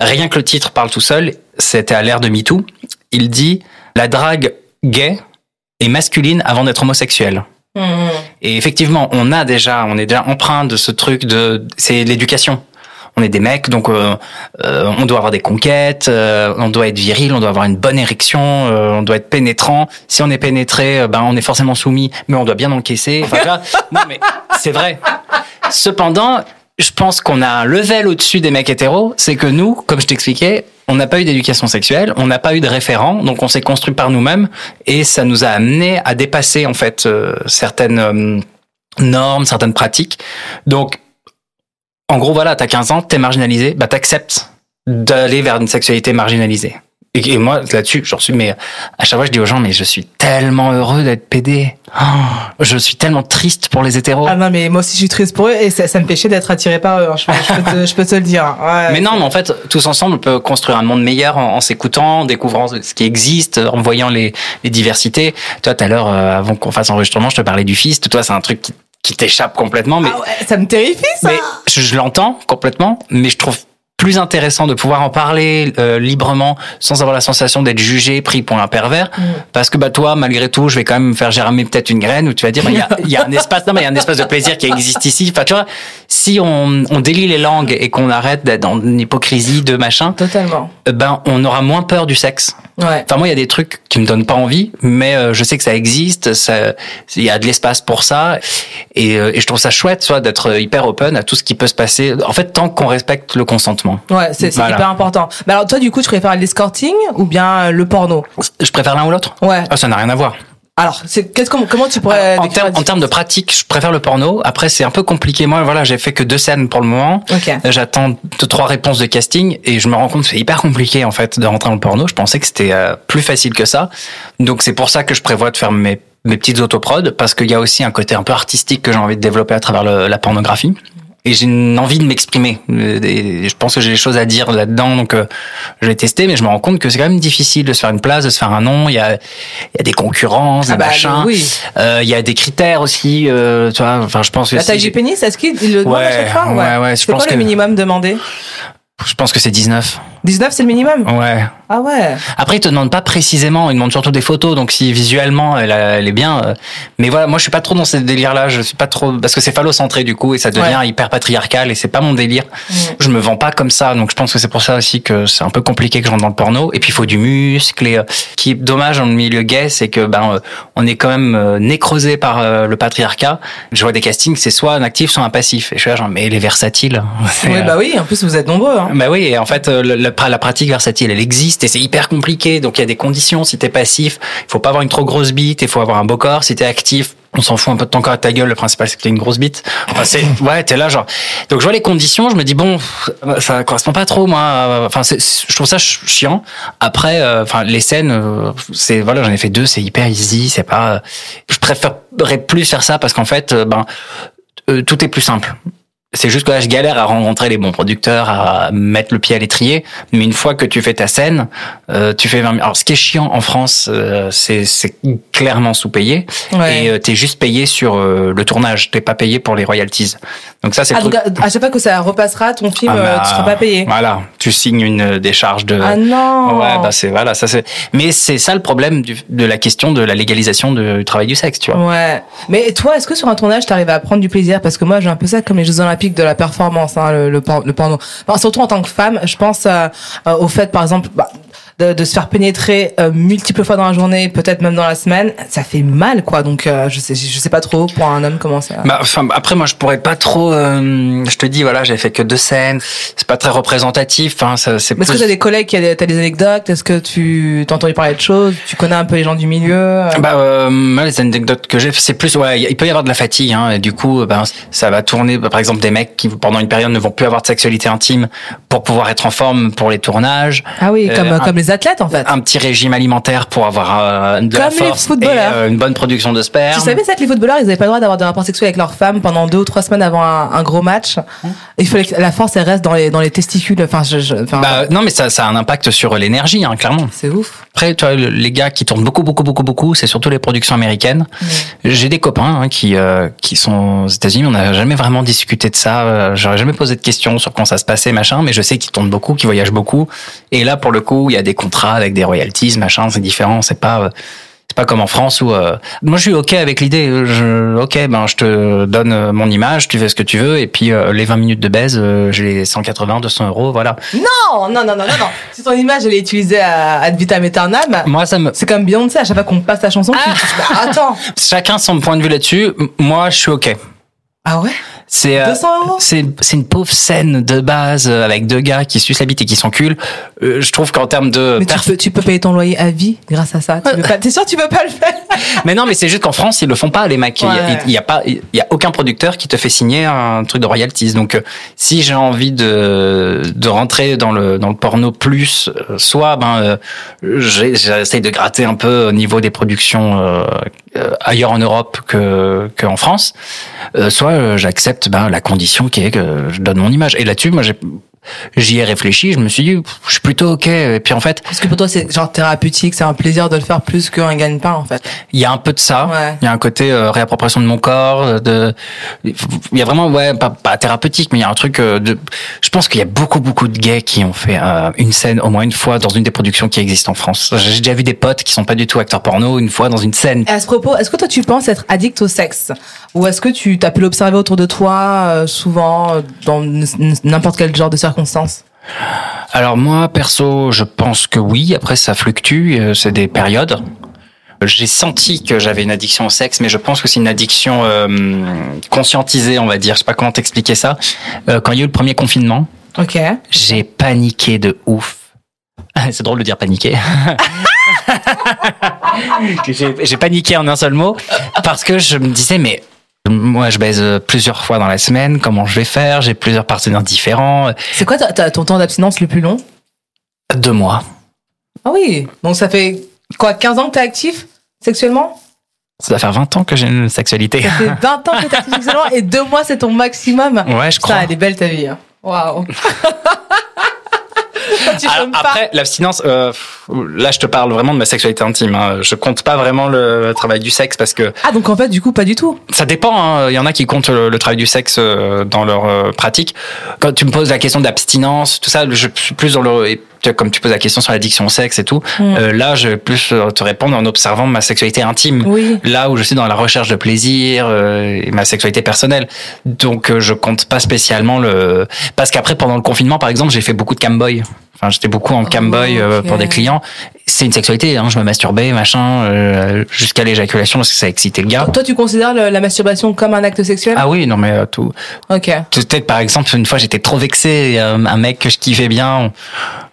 Rien que le titre parle tout seul. C'était à l'ère de MeToo. Il dit, la drague gay est masculine avant d'être homosexuelle. Mmh. Et effectivement, on a déjà, on est déjà empreint de ce truc de, c'est l'éducation. on est des mecs, donc euh, euh, on doit avoir des conquêtes, euh, on doit être viril, on doit avoir une bonne érection, on doit être pénétrant. Si on est pénétré, ben on est forcément soumis, mais on doit bien encaisser. Enfin, non mais c'est vrai. Cependant, je pense qu'on a un level au-dessus des mecs hétéros, c'est que nous, comme je t'expliquais, on n'a pas eu d'éducation sexuelle, on n'a pas eu de référent, donc on s'est construit par nous-mêmes et ça nous a amené à dépasser en fait euh, certaines euh, normes, certaines pratiques. Donc en gros voilà, t'as 15 ans, t'es marginalisé, bah t'acceptes d'aller vers une sexualité marginalisée. Et, et moi là-dessus, j'en suis mais à chaque fois je dis aux gens mais je suis tellement heureux d'être PD. Oh, je suis tellement triste pour les hétéros. Ah non, mais moi aussi je suis triste pour eux et ça, ça me chier d'être attiré par eux. hein. Je, peux- je peux te, je peux te le dire. Ouais, Mais non, mais en fait, tous ensemble, on peut construire un monde meilleur en, en s'écoutant, en découvrant ce qui existe, en voyant les, les diversités. Toi, tout à l'heure, euh, avant qu'on fasse enregistrement, je te parlais du fist. Toi, c'est un truc qui, qui t'échappe complètement, mais, Ah ouais, ça me terrifie ça. mais je, je l'entends complètement, mais je trouve plus intéressant de pouvoir en parler euh, librement sans avoir la sensation d'être jugé, pris pour un pervers. Mm. Parce que bah toi, malgré tout, je vais quand même faire germer peut-être une graine où tu vas dire, bah, il y, a, y a un espace, non mais il y a un espace de plaisir qui existe ici. Enfin, tu vois, si on, on délie les langues et qu'on arrête d'être dans une hypocrisie de machin, Totalement. euh, ben on aura moins peur du sexe. Ouais. Enfin moi, il y a des trucs qui me donnent pas envie, mais euh, je sais que ça existe, ça, il y a de l'espace pour ça, et, euh, et je trouve ça chouette, soit d'être hyper open à tout ce qui peut se passer. En fait, tant qu'on respecte le consentement. Ouais, c'est Voilà. hyper important. Mais alors toi, du coup, tu préfères l'escorting ou bien euh, le porno? Je préfère l'un ou l'autre. Ouais. Ah, ça n'a rien à voir. Alors, c'est qu'est-ce comment tu pourrais en, termes, la en termes de pratique, je préfère le porno. Après, c'est un peu compliqué. Moi, voilà, j'ai fait que deux scènes pour le moment. Ok. Euh, J'attends deux, trois réponses de casting et je me rends compte que c'est hyper compliqué en fait de rentrer dans le porno. Je pensais que c'était euh, plus facile que ça. Donc c'est pour ça que je prévois de faire mes, mes petites autoprods parce qu'il y a aussi un côté un peu artistique que j'ai envie de développer à travers le- la pornographie. Et j'ai une envie de m'exprimer. Euh, et Je pense que j'ai des choses à dire là-dedans, donc euh, je vais tester. Mais je me rends compte que c'est quand même difficile de se faire une place, de se faire un nom. Il y a, il y a des concurrences, des Ah bah, machins. oui. Euh, il y a des critères aussi. Euh, tu vois, enfin, je pense que La taille du pénis, est-ce qu'il le demande à Ouais, chaque fois ouais, ouais, je C'est pense quoi le minimum demandé? Je pense que c'est 19. 19, c'est le minimum Ouais. Ah ouais. Après, ils te demandent pas précisément, ils demandent surtout des photos. Donc, si visuellement elle, est bien, euh, mais voilà, moi, je suis pas trop dans ce délire-là. Je suis pas trop parce que c'est phallocentré du coup et ça devient Ouais. hyper patriarcal et c'est pas mon délire. Je me vends pas comme ça, donc je pense que c'est pour ça aussi que c'est un peu compliqué que je rentre dans le porno. Et puis, il faut du muscle. Et euh, qui est dommage dans le milieu gay, c'est que ben, euh, on est quand même nécrosé par le patriarcat. Je vois des castings, c'est soit un actif, soit un passif. Et je suis là, genre, mais les versatiles. euh, bah oui, en plus vous êtes nombreux. Hein. bah oui, et en fait, le- la, la pratique versatile, elle existe et c'est hyper compliqué. Donc il y a des conditions. Si t'es passif, il faut pas avoir une trop grosse bite, il faut avoir un beau corps. Si t'es actif, on s'en fout un peu de ton corps et de ta gueule. Le principal, c'est que t'as une grosse bite. Enfin, c'est, ouais, t'es là, genre. Donc je vois les conditions, je me dis bon, ça correspond pas trop, moi. Enfin, je trouve ça ch- chiant. Après, euh, enfin, les scènes, euh, c'est voilà, j'en ai fait deux, c'est hyper easy. C'est pas. euh, je préférerais plus faire ça parce qu'en fait, euh, ben, euh, tout est plus simple. C'est juste que là, je galère à rencontrer les bons producteurs, à mettre le pied à l'étrier. Mais une fois que tu fais ta scène, euh, tu fais 20 000. Alors, ce qui est chiant en France, euh, c'est clairement sous-payé. Ouais. Et euh, t'es juste payé sur euh, le tournage. T'es pas payé pour les royalties. Donc ça, c'est Ah, donc à chaque fois que ça repassera ton film, Ah, euh, bah, tu seras pas payé. Voilà. Tu signes une euh, décharge de... Ah non. Ouais, bah c'est voilà, ça c'est. Mais c'est ça le problème du, de la question de la légalisation du travail du sexe, tu vois. Ouais. Mais toi, est-ce que sur un tournage, t'arrives à prendre du plaisir? Parce que moi, j'ai un peu ça comme les Jeux Olympiques de la performance, hein, le, le, le porno. Surtout en tant que femme, je pense euh, euh, au fait, par exemple, bah, de, de se faire pénétrer euh, multiples fois dans la journée, peut-être même dans la semaine, ça fait mal, quoi. Donc, euh, je sais, je sais pas trop pour un homme comment ça. Bah, enfin, après, moi, je pourrais pas trop. euh, je te dis, voilà, j'ai fait que deux scènes. C'est pas très représentatif. Hein, ça, c'est Mais Est-ce que plus- t'as des collègues qui a des, t'as des anecdotes? Est-ce que tu t'as entendu parler de choses? Tu connais un peu les gens du milieu euh? Bah, euh, moi, les anecdotes que j'ai, c'est plus, ouais, il peut y avoir de la fatigue, hein, et du coup, ben, ça va tourner, par exemple, des mecs qui, pendant une période, ne vont plus avoir de sexualité intime pour pouvoir être en forme pour les tournages. Ah oui, Euh, comme, comme les athlètes, en fait. Un petit régime alimentaire pour avoir euh, de la les force et euh, une bonne production de sperme. Tu savais ça que les footballeurs, ils avaient pas le droit d'avoir des rapports sexuels avec leurs femmes pendant deux ou trois semaines avant un, un gros match. Il fallait que la force, elle reste dans les, dans les testicules. Enfin, je, je- enfin, Bah, non, mais ça, ça a un impact sur l'énergie, hein, clairement. c'est ouf. Après, tu vois, le- les gars qui tournent beaucoup, beaucoup, beaucoup, beaucoup, c'est surtout les productions américaines. J'ai des copains hein, qui euh, qui sont aux États-Unis. On n'a jamais vraiment discuté de ça. J'aurais jamais posé de questions sur comment ça se passait, machin. Mais je sais qu'ils tournent beaucoup, qu'ils voyagent beaucoup. Et là, pour le coup, il y a des contrats avec des royalties, machin. C'est différent. C'est pas C'est pas comme en France où euh, moi je suis ok avec l'idée. Je, ok, ben je te donne euh, mon image, tu fais ce que tu veux, et puis euh, les 20 minutes de baise, euh, j'ai les 180, 200 euros, voilà. Non, non, non, non, non, non. si ton image elle est utilisée à ad vitam aeternam, Moi ça me c'est comme Beyoncé, à chaque fois qu'on passe ta chanson, tu tu- bah, attends. chacun son point de vue là-dessus. Moi je suis ok. Ah ouais? C'est euh, 200 euros? c'est une pauvre scène de base euh, avec deux gars qui sucent la bite et qui s'enculent. Euh, je trouve qu'en termes de Mais tu peux, tu peux payer ton loyer à vie grâce à ça. T'es sûr que tu veux pas le faire? Mais non, mais c'est juste qu'en France, ils le font pas, les mecs. Il y a- Ouais. Y, a pas, il y a aucun producteur qui te fait signer un truc de royalties. Donc, euh, si j'ai envie de de rentrer dans le dans le porno plus, euh, soit ben euh, j'essaye de gratter un peu au niveau des productions ailleurs en Europe que qu'en France, euh, soit euh, ben la condition qui est que je donne mon image. Et là-dessus, moi, j'ai j'y ai réfléchi. Je me suis dit, je suis plutôt ok. Et puis en fait, Parce que pour toi, c'est genre thérapeutique, c'est un plaisir de le faire plus qu'un gagne-pain, en fait. Il y a un peu de ça. Ouais. Il y a un côté euh, réappropriation de mon corps. De, il y a vraiment ouais pas, pas thérapeutique, mais il y a un truc euh, de. Je pense qu'il y a beaucoup beaucoup de gays qui ont fait euh, une scène au moins une fois dans une des productions qui existent en France. J'ai déjà vu des potes qui sont pas du tout acteurs porno une fois dans une scène. Et à ce propos, est-ce que toi, tu penses être addict au sexe? Ou est-ce que tu as pu l'observer autour de toi, souvent, dans n'importe quel genre de circonstances Alors moi perso, je pense que oui. Après ça fluctue, euh, c'est des périodes. J'ai senti que j'avais une addiction au sexe, mais je pense que c'est une addiction euh, conscientisée, on va dire. Je sais pas comment t'expliquer ça. Euh, quand il y a eu le premier confinement, Ok. J'ai paniqué de ouf. C'est drôle de dire paniquer. j'ai paniqué en un seul mot parce que je me disais mais moi je baise plusieurs fois dans la semaine, comment je vais faire? J'ai plusieurs partenaires différents. C'est quoi ton temps d'abstinence le plus long? Deux mois. Ah oui. Donc ça fait quoi 15 ans que t'es actif sexuellement? Ça va faire 20 ans que j'ai une sexualité. Ça fait 20 ans que t'es actif sexuellement et deux mois c'est ton maximum. Ouais, je crois. Ça, elle est belle ta vie. hein. Waouh. tu Alors, après, l'abstinence, euh, là, je te parle vraiment de ma sexualité intime. Hein. Je compte pas vraiment le travail du sexe parce que Ah donc en fait du coup pas du tout. Ça dépend. hein. Il y en a qui comptent le, le travail du sexe euh, dans leur euh, pratique. Quand tu me poses la question d'abstinence, tout ça, je suis plus dans le. Tu comme tu poses la question sur l'addiction au sexe et tout, Mm. euh, là, je vais plus euh, te répondre en observant ma sexualité intime. Oui. Là où je suis dans la recherche de plaisir euh, et ma sexualité personnelle. Donc, euh, je compte pas spécialement le. Parce qu'après, pendant le confinement, par exemple, j'ai fait beaucoup de camboy. Enfin, j'étais beaucoup en camboy euh, ok. pour des clients. C'est une sexualité. Hein. Je me masturbais, machin, euh, jusqu'à l'éjaculation parce que ça excitait le gars. Toi tu considères le- la masturbation comme un acte sexuel? Ah oui, non mais euh, tout. Ok. Peut-être par exemple une fois j'étais trop vexé, euh, un mec que je kiffais bien, on,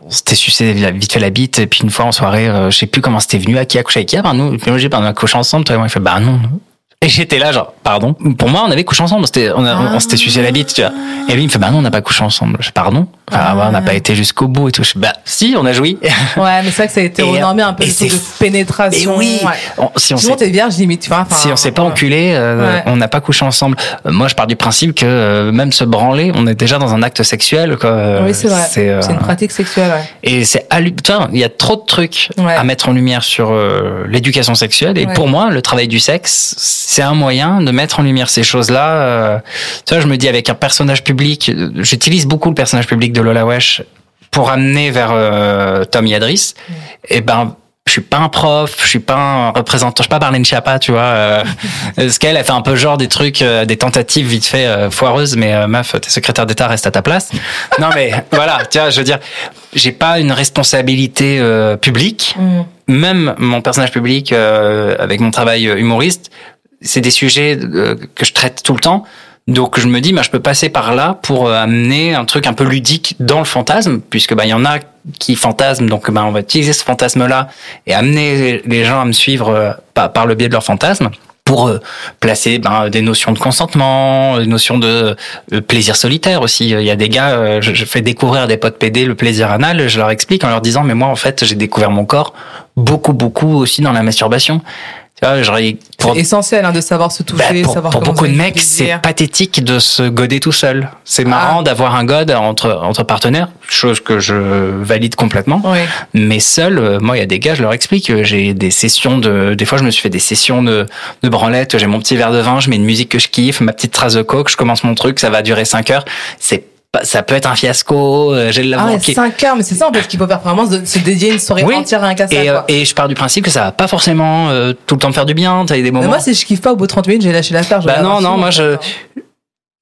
on s'était sucé vite fait la bite et puis une fois en soirée, euh, je sais plus comment c'était venu, à qui a couché avec qui, ah ben nous, j'ai ben, on a couché ensemble, toi et moi il fait bah non. non. Et j'étais là genre pardon. Pour moi on avait couché ensemble, on, a- on, on s'était sucé la bite, tu vois. Et lui il me fait bah non on n'a pas couché ensemble. Je fais pardon? Enfin, Ah. ouais, on n'a pas été jusqu'au bout et tout. Bah si on a joui. Ouais mais c'est vrai que ça a été Et, renormé un peu et de pénétration. Mais oui. Ouais. On- si on Sinon s'est t'es vierge limite tu vois. enfin, si on s'est pas ouais. enculé, euh, Ouais. on n'a pas couché ensemble. Euh, moi, je pars du principe que euh, même se branler, on est déjà dans un acte sexuel. Quoi. Euh, Oui c'est vrai. C'est euh, une pratique sexuelle. Ouais. et c'est putain, il y a trop de trucs à mettre en lumière sur euh, l'éducation sexuelle. Et pour moi, le travail du sexe, c'est un moyen de mettre en lumière ces choses-là. Euh, tu vois, je me dis avec un personnage public, euh, j'utilise beaucoup le personnage public de Lola Wesh pour amener vers euh, Tom Yadris. Et ben je suis pas un prof, je suis pas un représentant, je suis pas Barlene Schiappa, tu vois. Euh, parce qu'elle a fait un peu genre des trucs, euh, des tentatives vite fait euh, foireuses, mais meuf, t'es secrétaire d'État, reste à ta place. Non mais voilà, tu vois, je veux dire, j'ai pas une responsabilité publique. Mm. Même mon personnage public, avec mon travail humoriste, c'est des sujets que je traite tout le temps. Donc je me dis, bah, je peux passer par là pour euh, amener un truc un peu ludique dans le fantasme, puisque bah y en a qui fantasment, donc bah, on va utiliser ce fantasme-là et amener les gens à me suivre euh, par, le biais de leur fantasme pour euh, placer ben, des notions de consentement, des notions de plaisir solitaire aussi. Il y a des gars, je, fais découvrir des potes PD le plaisir anal, je leur explique en leur disant, mais moi en fait j'ai découvert mon corps beaucoup beaucoup aussi dans la masturbation. Tu vois, genre, pour, C'est essentiel hein, de savoir se toucher, bah, pour, savoir pour comment beaucoup de mecs, c'est pathétique de se goder tout seul. C'est Ah. marrant d'avoir un god entre entre partenaires, chose que je valide complètement. Oui. Mais seul, euh, moi, il y a des gars, je leur explique. euh, J'ai des sessions de, des fois, je me suis fait des sessions de de branlette. J'ai mon petit verre de vin, je mets une musique que je kiffe, ma petite trace de coke, je commence mon truc, ça va durer cinq heures. C'est ça peut être un fiasco. euh, J'ai Ah ouais, qui- 5 heures, mais c'est ça en fait qu'il faut faire vraiment de se dédier une soirée Oui. entière à un casse et, euh, et je pars du principe que ça va pas forcément euh, tout le temps me faire du bien. T'as des Mais moments. moi, si je kiffe pas au bout de 30 minutes, j'ai lâché l'affaire. Bah non, non, moi, je-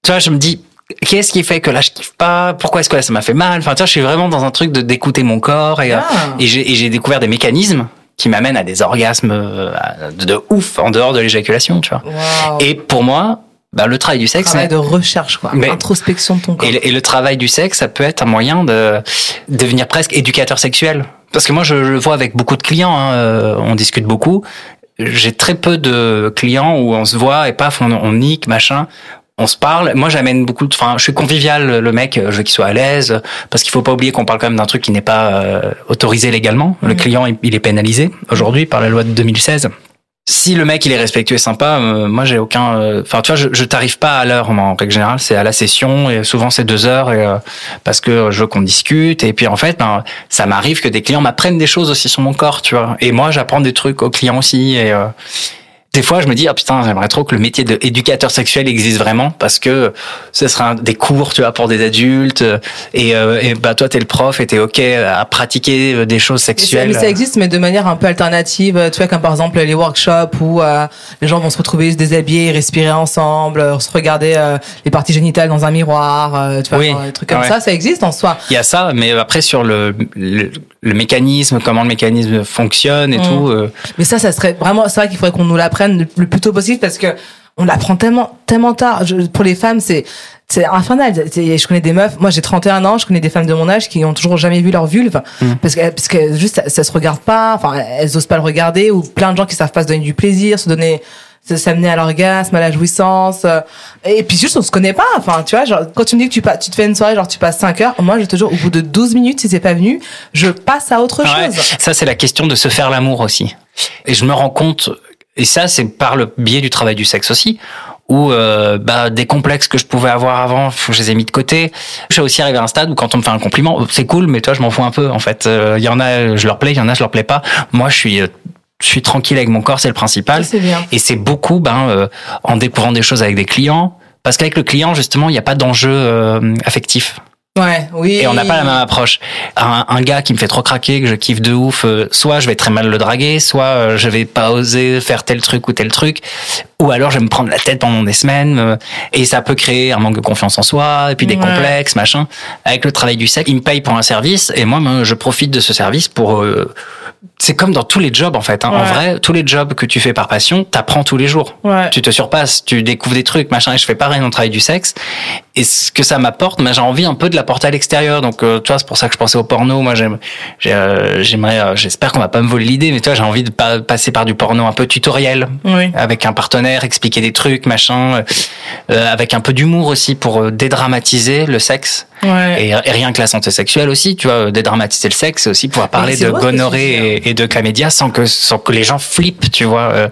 tu vois, je me dis, qu'est-ce qui fait que là je kiffe pas? Pourquoi est-ce que là ça m'a fait mal? Enfin, tu vois, je suis vraiment dans un truc de d'écouter mon corps et, Ah. et j'ai découvert des mécanismes qui m'amènent à des orgasmes de, de ouf en dehors de l'éjaculation, tu vois. Et pour moi, bah, le travail du sexe, Travail de recherche, quoi. Mais- Introspection de ton corps. et, le- et le travail du sexe, ça peut être un moyen de devenir presque éducateur sexuel. Parce que moi, je le vois avec beaucoup de clients, hein, euh, on discute beaucoup. J'ai très peu de clients où on se voit et paf, on, on nique, machin. On se parle. Moi, j'amène beaucoup de. Enfin, je suis convivial, le mec. Je veux qu'il soit à l'aise, parce qu'il faut pas oublier qu'on parle quand même d'un truc qui n'est pas euh, autorisé légalement. Le Mhm. client, il est pénalisé aujourd'hui par la loi de 2016. Si le mec il est respectueux et sympa, euh, moi j'ai aucun. euh, Enfin, tu vois, je, je t'arrive pas à l'heure en règle générale. C'est à la session et souvent c'est deux heures et euh, parce que je veux qu'on discute et puis en fait, ben, ça m'arrive que des clients m'apprennent des choses aussi sur mon corps, tu vois. Et moi j'apprends des trucs aux clients aussi et euh, des fois, je me dis, ah putain, j'aimerais trop que le métier d'éducateur sexuel existe vraiment parce que ce serait un- des cours, tu vois, pour des adultes. Et, euh, et bah, toi, t'es le prof et t'es OK à pratiquer euh, des choses Mais ça, sexuelles. mais ça existe, mais de manière un peu alternative. Tu vois, comme par exemple les workshops où euh, les gens vont se retrouver, se déshabiller, respirer ensemble, euh, se regarder euh, les parties génitales dans un miroir, tu vois, Oui. genre, des trucs comme Ouais. ça, ça existe en soi. Il y a ça, mais après, sur le, le, le mécanisme, comment le mécanisme fonctionne et Mm. tout. Mais ça, ça serait vraiment, c'est vrai qu'il faudrait qu'on nous l'apprenne le, le plus tôt possible parce que on l'apprend tellement, tellement tard. Je- pour les femmes, c'est, c'est infernal. Je connais des meufs, moi j'ai 31 ans, je connais des femmes de mon âge qui ont toujours jamais vu leur vulve Mm. parce que, parce que juste ça, ça se regarde pas, enfin elles osent pas le regarder ou plein de gens qui savent pas se donner du plaisir, se donner s'amener à l'orgasme, à la jouissance. Et puis juste, on se connaît pas. Enfin, tu vois, genre, quand tu me dis que tu, pas, tu te fais une soirée, genre tu passes 5 heures, moi, je te jure, au bout de 12 minutes, si c'est pas venu, je passe à autre Ouais, chose. ça, c'est la question de se faire l'amour aussi. Et je me rends compte, et ça, c'est par le biais du travail du sexe aussi, où euh, bah, des complexes que je pouvais avoir avant, je les ai mis de côté. Je suis aussi arrivé à un stade où quand on me fait un compliment, c'est cool, mais toi, je m'en fous un peu. En fait, Euh, il y en a, je leur plais, il y en a, je leur plais pas. Moi, je suis, euh, je suis tranquille avec mon corps, c'est le principal. Bien. Et c'est beaucoup ben, euh, en découvrant des choses avec des clients. Parce qu'avec le client, justement, il n'y a pas d'enjeu euh, affectif. Ouais, oui. Et on n'a pas la même approche. Un, gars qui me fait trop craquer, que je kiffe de ouf, euh, soit je vais très mal le draguer, soit euh, je vais pas oser faire tel truc ou tel truc, ou alors je vais me prendre la tête pendant des semaines, euh, et ça peut créer un manque de confiance en soi, et puis des Ouais. complexes, machin. Avec le travail du sexe, il me paye pour un service, et moi, je profite de ce service pour... euh, c'est comme dans tous les jobs en fait. Hein. En vrai, tous les jobs que tu fais par passion, t'apprends tous les jours Ouais. tu te surpasses, tu découvres des trucs, machin, et je fais pareil dans le travail du sexe. Et ce que ça m'apporte, moi, j'ai envie un peu de l'apporter à l'extérieur. Donc, euh, tu vois, c'est pour ça que je pensais au porno. Moi, euh, j'aimerais, euh, j'espère qu'on va pas me voler l'idée, mais toi, j'ai envie de pas passer par du porno un peu tutoriel, Oui. avec un partenaire, expliquer des trucs, machin, euh, euh, avec un peu d'humour aussi pour euh, dédramatiser le sexe. Ouais. Et, et rien que la santé sexuelle aussi, tu vois, dédramatiser le sexe, c'est aussi pouvoir parler de gonorrhée et, et de chlamydia sans que sans que les gens flippent, tu vois. euh.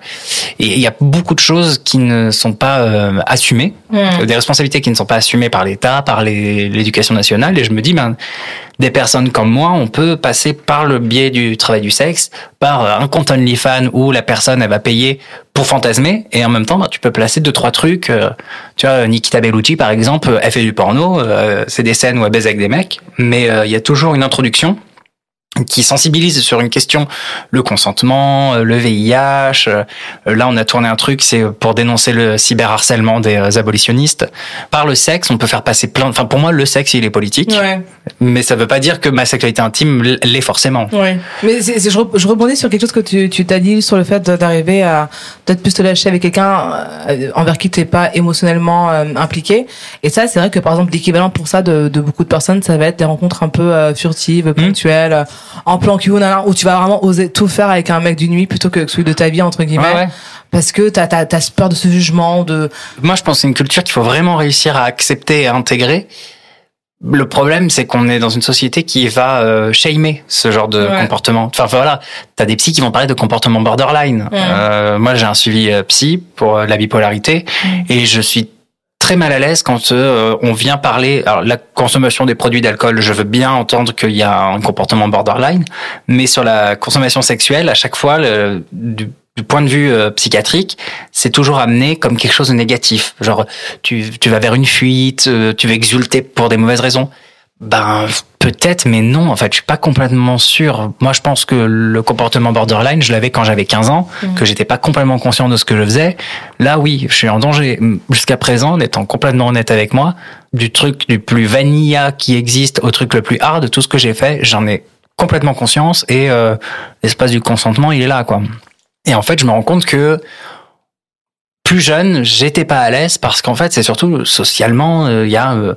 Et il y a beaucoup de choses qui ne sont pas euh, assumées, des responsabilités qui ne sont pas assumées par l'État, par l'éducation nationale. Et je me dis, ben, des personnes comme moi, on peut passer par le biais du travail du sexe, par euh, un compte OnlyFans où la personne elle va payer pour fantasmer, et en même temps, ben, tu peux placer deux trois trucs. euh, tu vois, Nikita Bellucci par exemple, elle fait du porno, euh, c'est des scènes où elle baise avec des mecs, mais euh, il y a toujours une introduction qui sensibilise sur une question, le consentement, euh, le VIH. euh, Là, on a tourné un truc, c'est pour dénoncer le cyberharcèlement des euh, abolitionnistes. Par le sexe, on peut faire passer plein. Enfin, pour moi, le sexe, il est politique, Ouais. mais ça veut pas dire que ma sexualité intime l'est forcément. Ouais. Mais c'est- je, re- je rebondis sur quelque chose que tu, tu t'as dit sur le fait d'arriver à peut-être plus te lâcher avec quelqu'un envers qui t'es pas émotionnellement impliqué. Et ça, c'est vrai que par exemple, l'équivalent pour ça de, de beaucoup de personnes, ça va être des rencontres un peu furtives, ponctuelles, euh, en plan cul, où tu vas vraiment oser tout faire avec un mec d'une nuit plutôt que celui de ta vie entre guillemets. Ouais, ouais. Parce que t'as, t'as peur de ce jugement, de Moi, je pense que c'est une culture qu'il faut vraiment réussir à accepter et à intégrer. Le problème, c'est qu'on est dans une société qui va euh, shamer ce genre de Ouais. comportement. Enfin voilà, t'as des psys qui vont parler de comportement borderline. Euh, moi, j'ai un suivi euh, psy pour euh, la bipolarité et je suis très mal à l'aise quand euh, on vient parler. Alors la consommation des produits d'alcool, je veux bien entendre qu'il y a un comportement borderline, mais sur la consommation sexuelle, à chaque fois, le, du- du point de vue euh, psychiatrique, c'est toujours amené comme quelque chose de négatif. Genre, tu, tu vas vers une fuite, euh, tu vas exulter pour des mauvaises raisons. Ben peut-être, mais non. En fait, je suis pas complètement sûr. Moi, je pense que le comportement borderline, je l'avais quand j'avais 15 ans, que j'étais pas complètement conscient de ce que je faisais. Là, oui, je suis en danger. Jusqu'à présent, en étant complètement honnête avec moi, du truc du plus vanilla qui existe au truc le plus hard, tout ce que j'ai fait, j'en ai complètement conscience et euh, l'espace du consentement, il est là, quoi. Et en fait, je me rends compte que plus jeune, j'étais pas à l'aise parce qu'en fait, c'est surtout socialement, il y a euh,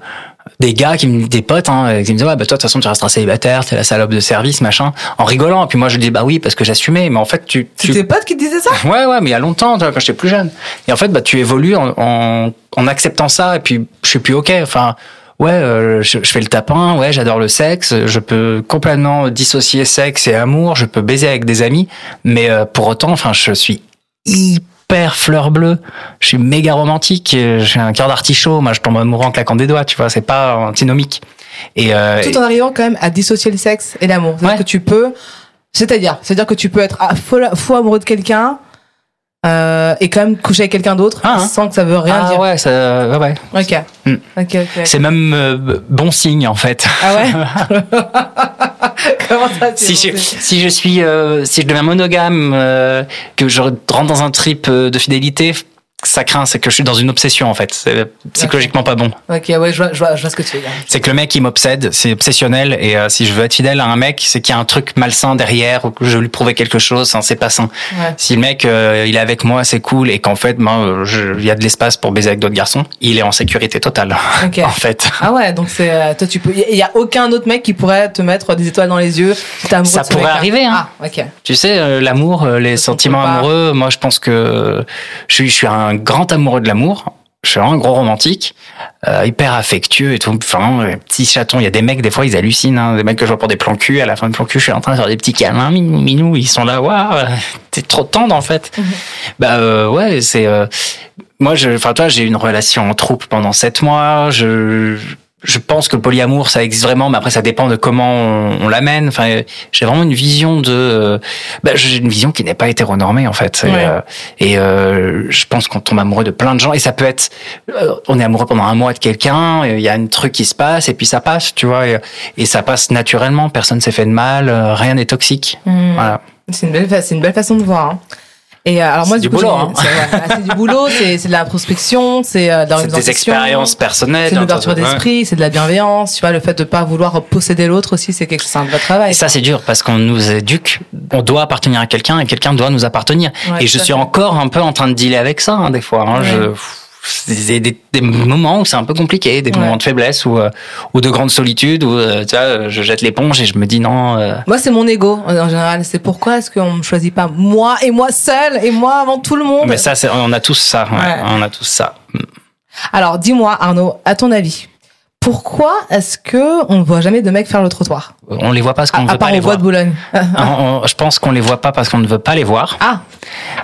des gars qui me des potes hein, qui me disaient ouais bah toi de toute façon tu resteras célibataire t'es la salope de service machin en rigolant. Et puis moi je dis bah oui parce que j'assumais. Mais en fait tu, tu... C'est tes potes qui te disaient ça? Ouais ouais mais il y a longtemps quand j'étais plus jeune. Et en fait bah tu évolues en, en, en acceptant ça. Et puis je suis plus ok. Enfin ouais euh, je, je fais le tapin. Ouais j'adore le sexe. Je peux complètement dissocier sexe et amour. Je peux baiser avec des amis. Mais euh, pour autant enfin je suis hyper fleur bleue je suis méga romantique euh, j'ai un cœur d'artichaut moi je tombe amoureux en claquant des doigts tu vois c'est pas antinomique et euh, Tout en arrivant quand même à dissocier le sexe et l'amour. C'est-à-dire Ouais. que tu peux, c'est-à-dire, c'est-à-dire que tu peux être fou, fou amoureux de quelqu'un euh, et quand même coucher avec quelqu'un d'autre Ah, hein. sans que ça veut rien ah dire. ouais ça ouais, ouais. Ok. Mm. Ok, ok. c'est même euh, bon signe en fait Ah ouais Comment ça tu si je, si je suis euh, si je deviens monogame euh, que je rentre dans un trip euh, de fidélité ça craint c'est que je suis dans une obsession en fait c'est psychologiquement pas bon Ok, ouais, je vois, je vois, je vois ce que tu veux dire. c'est que le mec il m'obsède c'est obsessionnel et euh, si je veux être fidèle à un mec c'est qu'il y a un truc malsain derrière ou que je veux lui prouver quelque chose hein, c'est pas sain Ouais. si le mec euh, il est avec moi c'est cool et qu'en fait ben euh, il y a de l'espace pour baiser avec d'autres garçons il est en sécurité totale en fait Ah ouais, donc c'est toi tu peux. Il y a aucun autre mec qui pourrait te mettre des étoiles dans les yeux. Si t'es amoureux Ça pourrait arriver, hein. Ah, ok. Tu sais, euh, l'amour, les sentiments amoureux, moi je pense que je suis, je suis un grand amoureux de l'amour. Je suis vraiment un gros romantique, euh, hyper affectueux et tout. Enfin, petit chaton. Il y a des mecs, des fois, ils hallucinent. Hein, des mecs que je vois pour des plans cul. À la fin de plan cul, je suis en train de faire des petits câlins, minou, minou. Ils sont là, waouh, t'es trop tendre en fait. Bah euh, ouais, c'est. euh, moi, je, enfin toi, j'ai eu une relation en troupe pendant sept mois. Je, je pense que le polyamour, ça existe vraiment, mais après, ça dépend de comment on, on l'amène. Enfin, j'ai vraiment une vision de. euh, bah, j'ai une vision qui n'est pas hétéronormée en fait. Et, euh, et euh, je pense qu'on tombe amoureux de plein de gens. Et ça peut être, on est amoureux pendant un mois de quelqu'un. Il y a un truc qui se passe et puis ça passe, tu vois. Et, et ça passe naturellement. Personne s'est fait de mal. rien n'est toxique. Hmm. Voilà. C'est une belle, c'est une belle façon de voir. hein. Et euh, alors moi, C'est du coup, boulot, hein. c'est du boulot, c'est de l'introspection, c'est euh, de C'est des expériences personnelles. c'est de l'ouverture Ouais. d'esprit, c'est de la bienveillance. Tu vois, le fait de pas vouloir posséder l'autre aussi, c'est quelque chose, un vrai travail. Et ça, c'est dur parce qu'on nous éduque. On doit appartenir à quelqu'un et quelqu'un doit nous appartenir. Ouais, et je suis fait. encore un peu en train de dealer avec ça, hein, des fois. Hein, Ouais. je, des, des moments où c'est un peu compliqué, des Ouais. moments de faiblesse ou, euh, ou de grande solitude où euh, tu vois, je jette l'éponge et je me dis non. euh, Moi, c'est mon ego en général. C'est pourquoi est-ce qu'on me choisit pas moi et moi seul et moi avant tout le monde? mais ça, c'est- on a tous ça. ouais, Ouais. On a tous ça. Alors, dis-moi, Arnaud, à ton avis, pourquoi est-ce que on ne voit jamais de mecs faire le trottoir On les voit pas parce qu'on ne veut pas part les voir. de Boulogne. On- on- je pense qu'on les voit pas parce qu'on ne veut pas les voir. ah,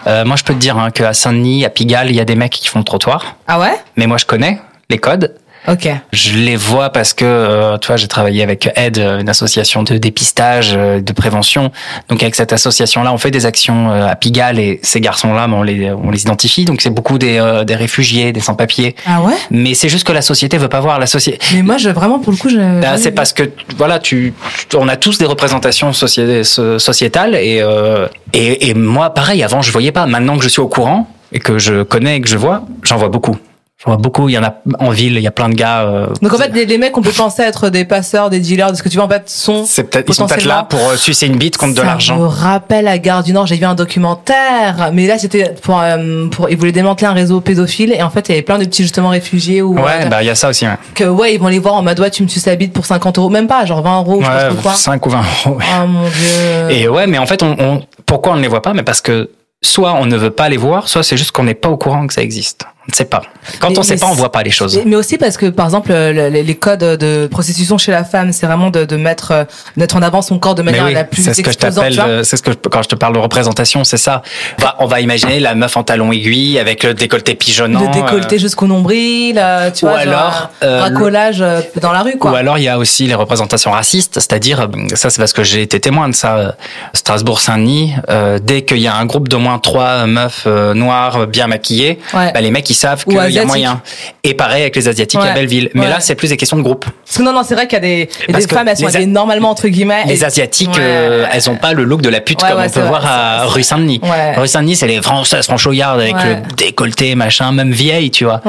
Euh, moi, je peux te dire hein, qu'à Saint-Denis, à Pigalle, il y a des mecs qui font le trottoir. ah ouais? Mais moi, je connais les codes. Ok. Je les vois parce que, euh, tu vois, j'ai travaillé avec Aide, euh, une association de dépistage, euh, de prévention. Donc avec cette association-là, on fait des actions euh, à Pigalle et ces garçons-là, ben, on les, on les identifie. Donc c'est beaucoup des, euh, des réfugiés, des sans-papiers. Ah ouais? Mais c'est juste que la société veut pas voir la société. Mais moi, je, vraiment, pour le coup, je. Bah, c'est parce que voilà, tu, on a tous des représentations socié- so- sociétales et, euh, et et moi pareil. Avant, je voyais pas. Maintenant que je suis au courant et que je connais et que je vois, j'en vois beaucoup. J'en vois beaucoup. Il y en a en ville. Il y a plein de gars. euh, Donc en fait, les, les mecs, on peut penser être des passeurs, des dealers, de ce que tu veux, en fait, sont. c'est peut-être ils sont peut-être là pour euh, sucer une bite contre de Ça me l'argent. rappelle la gare du Nord. J'ai vu un documentaire, mais là c'était pour, euh, pour ils voulaient démanteler un réseau pédophile et en fait il y avait plein de petits justement réfugiés ou Ouais, euh, bah il y a ça aussi. Ouais, que ouais ils vont les voir en mode ouais tu me suces la bite pour 50 euros, même pas genre 20 euros, je sais ouais quoi. 5 ou 20 euros. ouais. Oh mon dieu. Et ouais, mais en fait, on, on- pourquoi on ne les voit pas? Mais parce que soit on ne veut pas les voir, soit c'est juste qu'on n'est pas au courant que ça existe. On ne sait pas. Quand Mais- on ne sait pas, on c'est- voit pas les choses. Mais- Mais aussi parce que, par exemple, le- les, les codes de prostitution chez la femme, c'est vraiment de, de mettre, euh, mettre en avant son corps de manière oui, la plus c'est ce que je t'appelle, euh, c'est ce que je- quand je te parle de représentation, c'est ça. On va, on va imaginer la meuf en talons aiguilles avec le décolleté pigeonnant. Le décolleté euh, jusqu'au nombril, euh, tu ou vois, genre alors, euh, racolage euh, dans la rue, quoi. Ou alors il y a aussi les représentations racistes, c'est-à-dire euh, ça c'est parce que j'ai été témoin de ça. euh, Strasbourg-Saint-Denis, euh, dès qu'il y a un groupe d'au moins trois meufs euh, noires euh, bien maquillées, Ouais. bah, les mecs savent qu'il y a moyen. Et pareil avec les asiatiques à. Belleville. Mais Ouais. là c'est plus des questions de groupe. Parce que non, non, c'est vrai qu'il y a des, y a des femmes, elles sont habillées normalement, entre guillemets. Les et- asiatiques, Ouais. euh, elles ont pas le look de la pute comme on peut vrai, voir à rue Saint-Denis. Rue Saint-Denis, c'est les françaises franchouillardes avec le décolleté machin, même vieille, tu vois.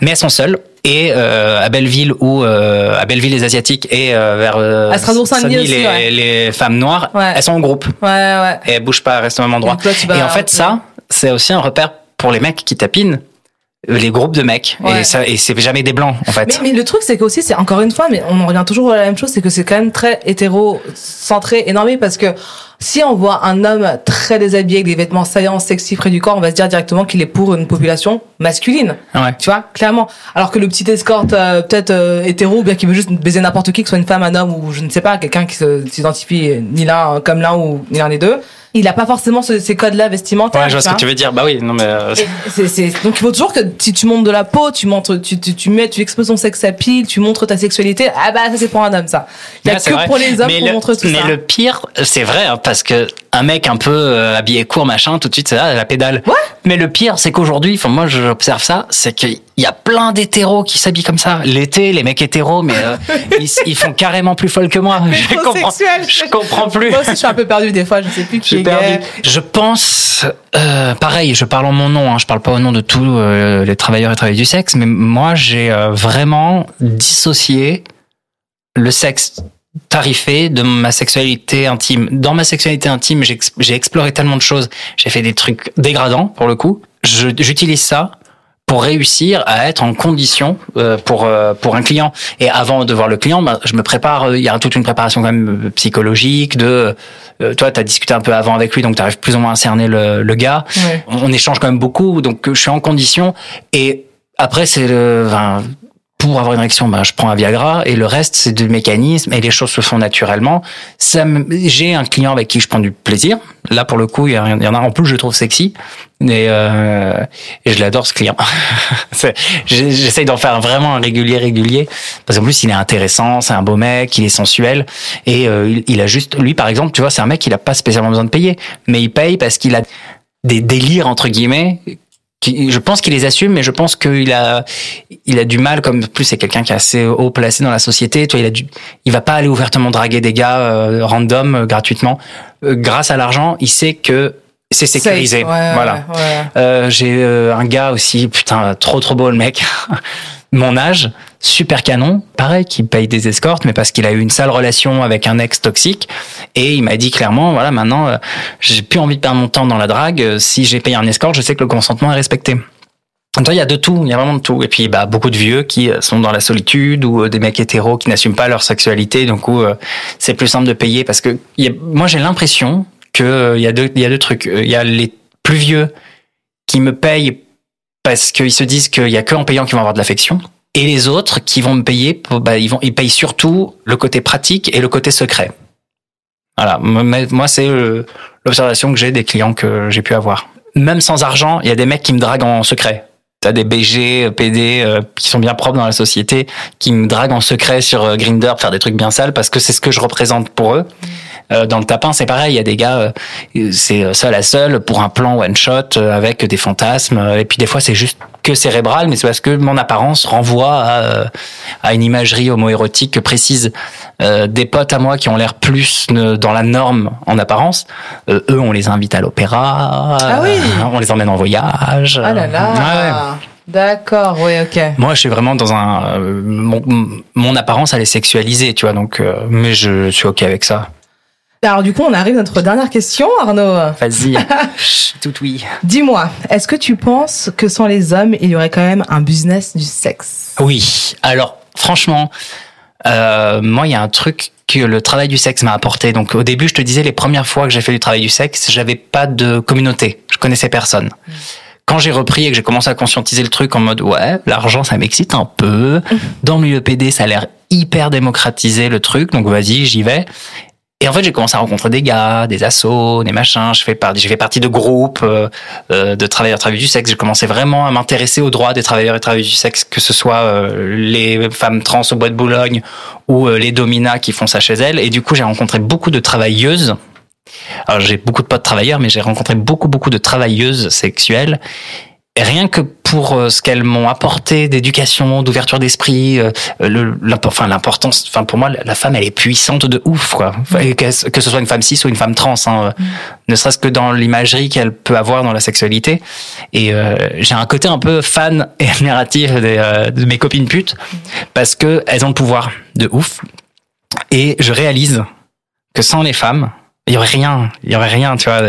Mais elles sont seules. Et euh, à Belleville ou euh, à Belleville les asiatiques et euh, vers À aussi, les, ouais. les femmes noires, Ouais. elles sont en groupe Ouais, ouais. et elles bougent pas, elles restent au même endroit. Et toi, tu vas Et en fait, ça, c'est aussi un repère pour les mecs qui tapinent les groupes de mecs. Ouais. Et ça, et c'est jamais des blancs, en fait. Mais, mais le truc, c'est qu'aussi, c'est encore une fois, mais on en revient toujours à la même chose, c'est que c'est quand même très hétéro-centré, énorme, parce que si on voit un homme très déshabillé avec des vêtements saillants, sexy près du corps, on va se dire directement qu'il est pour une population masculine. Ouais. Tu vois, clairement. Alors que le petit escorte, euh, peut-être euh, hétéro, ou bien qui veut juste baiser n'importe qui, que ce soit une femme, un homme, ou je ne sais pas, quelqu'un qui s'identifie ni l'un comme l'un ou ni l'un des deux, il a pas forcément ce- ces codes-là vestimentaires. Ouais, je vois ce que tu veux dire. Bah oui, non mais euh, c'est- c'est- donc il faut toujours que si tu montes de la peau, tu montres, tu, tu, tu mets, tu exposes ton sex appeal, tu montres ta sexualité. Ah bah ça c'est pour un homme ça. Il y a que vrai. pour les hommes mais qu'on montre tout mais ça. le pire, c'est vrai, hein, parce que un mec un peu euh, habillé court, machin, tout de suite, c'est là, la pédale. Ouais. Mais le pire, c'est qu'aujourd'hui, enfin, moi, j'observe ça, c'est qu'il y a plein d'hétéros qui s'habillent comme ça. L'été, les mecs hétéros, mais euh, ils, ils font carrément plus folle que moi. Je comprends, je comprends plus. Moi aussi je suis un peu perdu des fois, je sais plus qui Je est suis perdu. gay. Je pense, euh, pareil, je parle en mon nom, hein, je parle pas au nom de tous euh, les travailleurs et travailleuses du sexe, mais moi j'ai vraiment dissocié le sexe tarifé de ma sexualité intime. Dans ma sexualité intime, j'ai ex- j'ai exploré tellement de choses, j'ai fait des trucs dégradants pour le coup. J'utilise ça pour réussir à être en condition euh, pour euh, pour un client. Et avant de voir le client, bah, je me prépare. euh, Il y a toute une préparation quand même psychologique. De euh, toi, tu as discuté un peu avant avec lui, donc tu arrives plus ou moins à cerner le, le gars. Ouais. On, on échange quand même beaucoup, donc je suis en condition. Et après, c'est le enfin, pour avoir une érection, bah, je prends un Viagra et le reste c'est du mécanisme et les choses se font naturellement. Ça, j'ai un client avec qui je prends du plaisir. Là pour le coup, il y, en a en plus je trouve sexy et, euh, et je l'adore ce client. J'essaye d'en faire vraiment un régulier, régulier parce qu'en plus il est intéressant, c'est un beau mec, il est sensuel et euh, il a juste, lui par exemple, tu vois, c'est un mec il a pas spécialement besoin de payer, mais il paye parce qu'il a des délires entre guillemets qui, je pense qu'il les assume, mais je pense qu'il a, il a du mal, comme plus c'est quelqu'un qui est assez haut placé dans la société. Toi, il a du, il va pas aller ouvertement draguer des gars euh, random euh, gratuitement. Euh, grâce à l'argent, il sait que c'est sécurisé. Ouais, voilà. ouais, ouais. Euh, j'ai euh, un gars aussi, putain, trop trop beau le mec. Mon âge, super canon, pareil, qui paye des escortes, mais parce qu'il a eu une sale relation avec un ex toxique. Et il m'a dit clairement, voilà, maintenant, euh, j'ai plus envie de perdre mon temps dans la drague. Euh, Si j'ai payé un escorte, je sais que le consentement est respecté. Donc, il y a de tout, il y a vraiment de tout. Et puis, bah, beaucoup de vieux qui euh, sont dans la solitude ou des mecs hétéros qui n'assument pas leur sexualité. Donc, c'est plus simple de payer parce que moi, j'ai l'impression que euh, il y a deux, y a deux trucs. Il y a les plus vieux qui me payent parce qu'ils se disent qu'il y a que en payant qu'ils vont avoir de l'affection. Et les autres qui vont me payer, bah, ils vont, ils payent surtout le côté pratique et le côté secret. Voilà. Moi, c'est l'observation que j'ai des clients que j'ai pu avoir. Même sans argent, il y a des mecs qui me draguent en secret. T'as des BG, euh, PD euh, qui sont bien propres dans la société, qui me draguent en secret sur euh, Grindr pour faire des trucs bien sales parce que c'est ce que je représente pour eux. Euh, dans le tapin, c'est pareil. Il y a des gars, euh, c'est seul à seul pour un plan one shot euh, avec des fantasmes. euh, Et puis des fois, c'est juste que cérébral, mais c'est parce que mon apparence renvoie à, euh, à une imagerie homoérotique précise. Euh, des potes à moi qui ont l'air plus euh, dans la norme en apparence, euh, eux, on les invite à l'opéra. Ah oui. euh, on les emmène en voyage. Ah là là. Ouais. D'accord, oui, ok. Moi, je suis vraiment dans un. euh, mon, mon apparence, elle est sexualisée, tu vois. Donc, euh, mais je suis ok avec ça. Alors du coup, on arrive à notre dernière question, Arnaud. Vas-y, tout oui. Dis-moi, est-ce que tu penses que sans les hommes, il y aurait quand même un business du sexe? Oui. Alors, franchement, euh, moi, il y a un truc que le travail du sexe m'a apporté. Donc, au début, je te disais, les premières fois que j'ai fait du travail du sexe, j'avais pas de communauté. Je connaissais personne. quand j'ai repris et que j'ai commencé à conscientiser le truc en mode ouais, l'argent ça m'excite un peu. Dans le milieu PD, ça a l'air hyper démocratisé le truc, donc vas-y, j'y vais. Et en fait, j'ai commencé à rencontrer des gars, des assos, des machins. Je fais partie, j'ai fait partie de groupes euh, euh, de travailleurs et du sexe. J'ai commencé vraiment à m'intéresser aux droits des travailleurs et travailleuses du sexe, que ce soit euh, les femmes trans au bois de Boulogne ou euh, les dominas qui font ça chez elles. Et du coup, j'ai rencontré beaucoup de travailleuses. Alors, j'ai beaucoup de potes travailleurs, mais j'ai rencontré beaucoup, beaucoup de travailleuses sexuelles. Et rien que pour euh, ce qu'elles m'ont apporté d'éducation, d'ouverture d'esprit, euh, le, enfin l'importance, enfin pour moi la femme elle est puissante de ouf quoi. Et que, que ce soit une femme cis ou une femme trans, hein, euh, ne serait-ce que dans l'imagerie qu'elle peut avoir dans la sexualité. Et euh, j'ai un côté un peu fan et admiratif des, euh, de mes copines putes parce que elles ont le pouvoir de ouf. Et je réalise que sans les femmes, il y aurait rien, il y aurait rien, tu vois.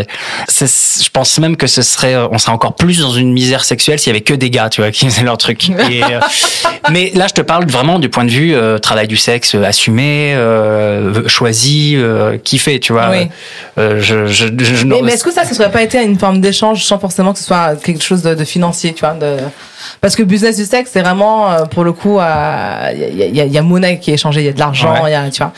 Je pense même que ce serait, on serait encore plus dans une misère sexuelle s'il y avait que des gars, tu vois, qui faisaient leur truc. Et, euh, mais là, je te parle vraiment du point de vue euh, travail du sexe euh, assumé, euh, choisi, euh, kiffé, tu vois. Oui. Euh, je, je, je, Mais, mais est-ce que ça, ça serait pas été une forme d'échange sans forcément que ce soit quelque chose de, de financier, tu vois de... Parce que business du sexe, c'est vraiment, euh, pour le coup, il y, a, y, a, y a monnaie qui est échangée, il y a de l'argent, il Ouais. y a, tu vois.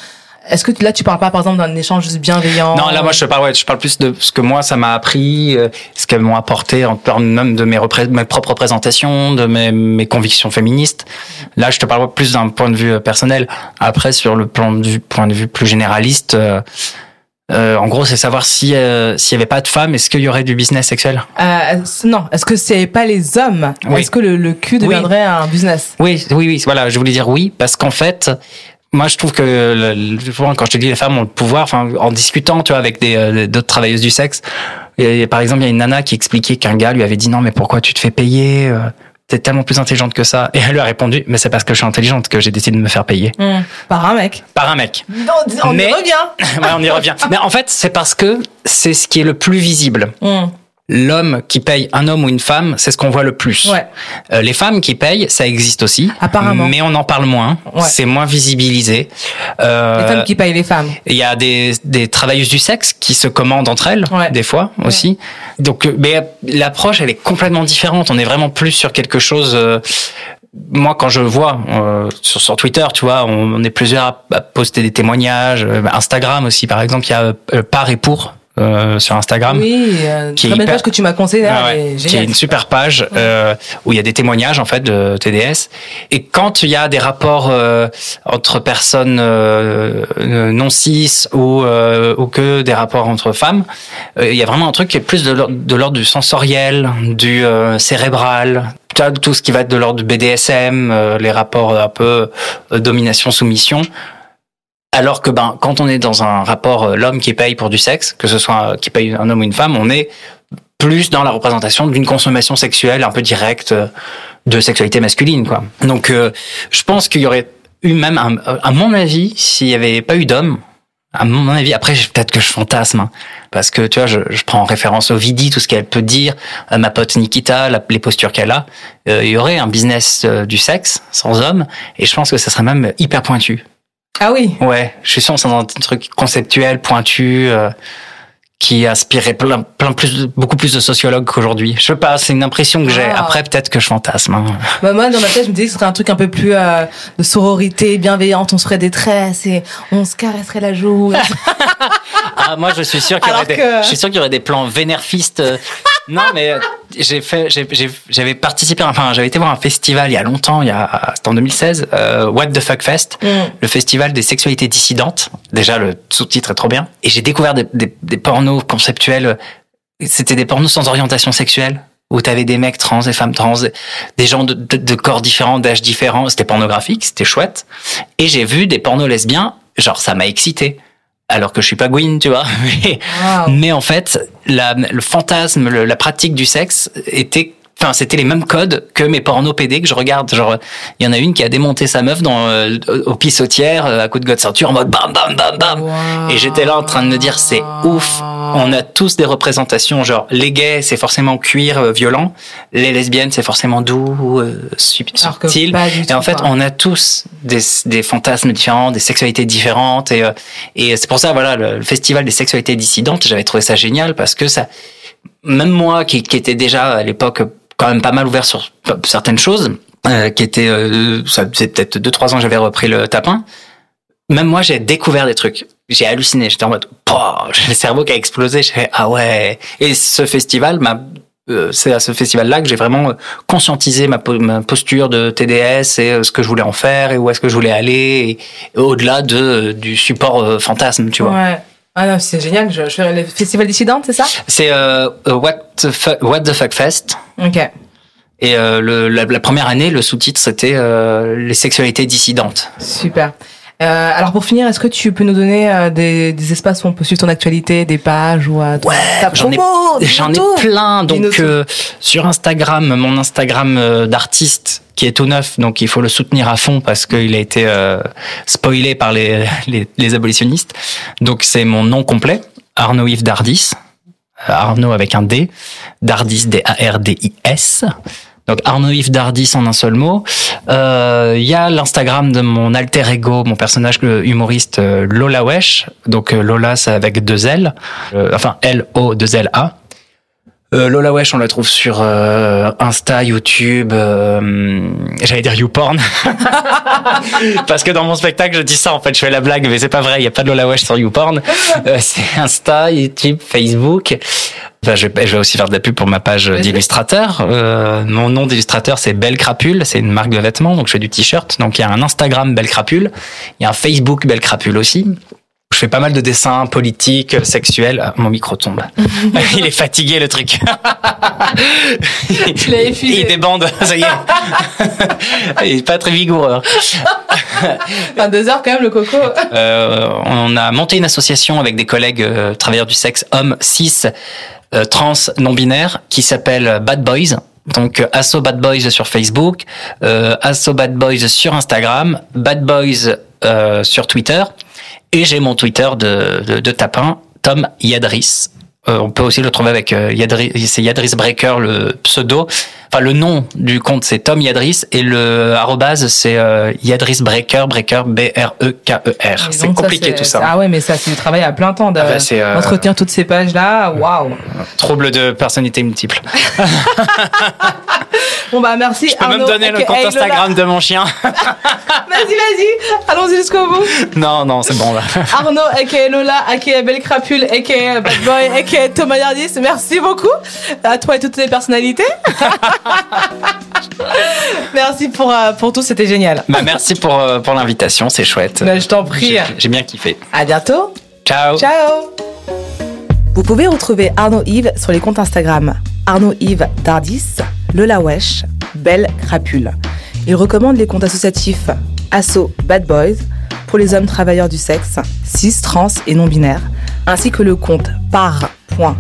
Est-ce que tu- là, tu parles pas, par exemple, d'un échange juste bienveillant? Non, là, moi, je parle, ouais, je parle plus de ce que moi, ça m'a appris, euh, ce qu'elles m'ont apporté en termes même de mes, mes propres représentations, de mes, mes convictions féministes. Là, je te parle plus d'un point de vue euh, personnel. Après, sur le plan vue, point de vue plus généraliste, euh, euh, en gros, c'est savoir si euh, s'il y avait pas de femmes, est-ce qu'il y aurait du business sexuel? Euh, non, est-ce que c'est pas les hommes? Oui. Est-ce que le, le cul deviendrait un business? Oui, oui, oui. Voilà, je voulais dire oui parce qu'en fait, moi, je trouve que le, le- souvent, quand je te dis les femmes ont le pouvoir, enfin, en discutant, tu vois, avec des euh, d'autres travailleuses du sexe, et, par exemple, il y a une nana qui expliquait qu'un gars lui avait dit non, mais pourquoi tu te fais payer euh, T'es tellement plus intelligente que ça. Et elle lui a répondu, mais c'est parce que je suis intelligente que j'ai décidé de me faire payer Par un mec. par un mec. Non, on Mais- y revient. ouais, on y revient. Mais en fait, c'est parce que c'est ce qui est le plus visible. Hum. L'homme qui paye un homme ou une femme, c'est ce qu'on voit le plus. Ouais. Euh, les femmes qui payent, ça existe aussi. Apparemment. Mais on en parle moins. Ouais. C'est moins visibilisé. Euh, Les femmes qui payent les femmes. Il y a des, des travailleuses du sexe qui se commandent entre elles, Ouais. des fois aussi. Donc, euh, mais l'approche, elle est complètement différente. On est vraiment plus sur quelque chose. euh, moi, quand je vois euh, sur, sur Twitter, tu vois, on, on est plusieurs à, à poster des témoignages. euh, Instagram aussi, par exemple, il y a euh, par et pour euh, sur Instagram. Oui, euh, Qui est très belle hyper- page que tu m'as conseillée. Ah ouais, qui est une super page euh, où il y a des témoignages en fait de TDS et quand il y a des rapports euh, entre personnes euh, non cis ou ou, ou que des rapports entre femmes, il y a vraiment un truc qui est plus de l'ordre du sensoriel, du euh, cérébral, tout ce qui va être de l'ordre du BDSM, euh, les rapports un peu euh, domination-soumission. Alors que ben quand on est dans un rapport euh, l'homme qui paye pour du sexe, que ce soit euh, qui paye un homme ou une femme, on est plus dans la représentation d'une consommation sexuelle un peu directe euh, de sexualité masculine quoi. Donc euh, je pense qu'il y aurait eu même un- à mon avis s'il y avait pas eu d'hommes à mon avis, après peut-être que je fantasme, hein, parce que tu vois, je, je prends en référence au Vidi, tout ce qu'elle peut dire, ma pote Nikita, les postures qu'elle a. Euh, il y aurait un business du sexe sans hommes, et je pense que ça serait même hyper pointu. Ah oui. Ouais, je suis sûr, c'est un truc conceptuel, pointu, euh, qui aspirait plein, plein plus, beaucoup plus de sociologues qu'aujourd'hui. Je sais pas, c'est une impression que j'ai. Ah. Après, peut-être que je fantasme. hein. Bah, moi, dans ma tête, je me disais que ce serait un truc un peu plus euh, de sororité, bienveillante. On se ferait des tresses et on se caresserait la joue. Ah, moi, je suis sûr qu'il y aurait des, que- je suis sûr qu'il y aurait des plans vénerfistes. Non, mais euh, j'ai fait, j'avais participé, enfin, j'avais été voir un festival il y a longtemps, il y a, c'était en 2016, euh, What the Fuck Fest, Mm. le festival des sexualités dissidentes. Déjà, le sous-titre est trop bien. Et j'ai découvert des, des, des pornos conceptuels. C'était des pornos sans orientation sexuelle où t'avais des mecs trans, des femmes trans, des gens de, de, de corps différents, d'âges différents. C'était pornographique, c'était chouette. Et j'ai vu des pornos lesbiens, genre ça m'a excité. Alors que je suis pas Gwyn, tu vois. Mais, Wow. mais en fait, la, le fantasme, le- la pratique du sexe était, enfin, c'était les mêmes codes que mes pornos PD que je regarde. Genre, il y en a une qui a démonté sa meuf dans euh, au pissotière euh, à coup de god ceinture en mode bam bam bam bam. Wow. Et j'étais là en train de me dire c'est ouf. On a tous des représentations genre les gays c'est forcément cuir euh, violent, les lesbiennes c'est forcément doux, euh, subtil. Et en fait on a tous des, des fantasmes différents, des sexualités différentes et euh, et c'est pour ça voilà le, le festival des sexualités dissidentes j'avais trouvé ça génial parce que ça même moi qui, qui était déjà à l'époque quand même pas mal ouvert sur certaines choses, euh, qui était, euh, ça faisait peut-être deux trois ans que j'avais repris le tapin. Même moi, j'ai découvert des trucs. J'ai halluciné. J'étais en mode, j'ai le cerveau qui a explosé. J'ai ah ouais. Et ce festival euh, c'est à ce festival-là que j'ai vraiment conscientisé ma, po- ma posture de TDS et euh, ce que je voulais en faire et où est-ce que je voulais aller, au-delà de du support fantasme, tu vois. Ouais. Ah non, c'est génial. Je, je fais le festival dissidente, c'est ça? C'est euh, euh, What, the What the Fuck Fest. Ok. Et euh, le, la, la première année, le sous-titre c'était euh, les sexualités dissidentes. Super. Euh, alors pour finir, est-ce que tu peux nous donner euh, des, des espaces où on peut suivre ton actualité, des pages ou euh, Ouais, j'en ai- J'en ai plein. Donc euh, sur Instagram, mon Instagram euh, d'artiste qui est tout neuf, donc il faut le soutenir à fond parce qu'il a été euh, spoilé par les, les, les abolitionnistes. Donc c'est mon nom complet, Arnaud Yves Dardis. Arnaud avec un D, Dardis D-A-R-D-I-S. Donc Arnaud Yves Dardis en un seul mot. Euh, Il y a l'Instagram de mon alter ego, mon personnage humoriste euh, Lola Wesh. Donc euh, Lola c'est avec deux L, Euh, enfin L O 2 L A. Euh, Lola Wesh, on la trouve sur euh, Insta, YouTube, euh, j'allais dire YouPorn. Parce que dans mon spectacle, je dis ça, en fait, je fais la blague, mais c'est pas vrai, il y a pas de Lola Wesh sur YouPorn. Euh, c'est Insta, YouTube, Facebook. Enfin, je, vais, je vais aussi faire de la pub pour ma page d'illustrateur. Euh, mon nom d'illustrateur, c'est Belle Crapule. C'est une marque de vêtements, donc je fais du t-shirt. Donc il y a un Instagram Belle Crapule. Il y a un Facebook Belle Crapule aussi. Je fais pas mal de dessins politiques, sexuels. Ah, mon micro tombe. Il est fatigué, le truc. Épuisé. Il débande, ça y est. Il est pas très vigoureux. Enfin, deux heures quand même le coco. Euh, on a monté une association avec des collègues euh, travailleurs du sexe, hommes, cis, euh, trans, non-binaires, qui s'appelle Bad Boys. Donc euh, Asso Bad Boys sur Facebook, euh, Asso Bad Boys sur Instagram, Bad Boys euh, sur Twitter, et j'ai mon Twitter de, de, tapin, Tom Yadris. Euh, on peut aussi le trouver avec euh, Yadris, c'est Yadris Breaker le pseudo. Enfin le nom du compte c'est Tom Yadris et le arrobase c'est euh, Yadris Breaker Breaker B R E K E R. C'est ça, compliqué tout ça. Ah ouais, mais ça, c'est du travail à plein temps Ah bah, euh, d'entretenir toutes ces pages-là. Waouh. Trouble de personnalité multiple. Bon bah merci. Je peux même donner le compte. Instagram de mon chien. Vas-y, vas-y. Allons-y jusqu'au bout. non, non, c'est bon là. Arnaud, aka Lola, aka Belle Crapule, aka Bad Boy, aka Thomas Yardis. Merci beaucoup à toi et toutes les personnalités. Merci pour, euh, pour tout, c'était génial. Bah, merci pour, euh, pour l'invitation, c'est chouette. Bah, je t'en prie. J'ai bien kiffé. À bientôt. Ciao. Ciao. Vous pouvez retrouver Arnaud Yves sur les comptes Instagram Arnaud Yves Dardis, Lola Wesh, Belle Crapule. Il recommande les comptes associatifs Asso Bad Boys pour les hommes travailleurs du sexe, cis, trans et non-binaires, ainsi que le compte par.et.pour,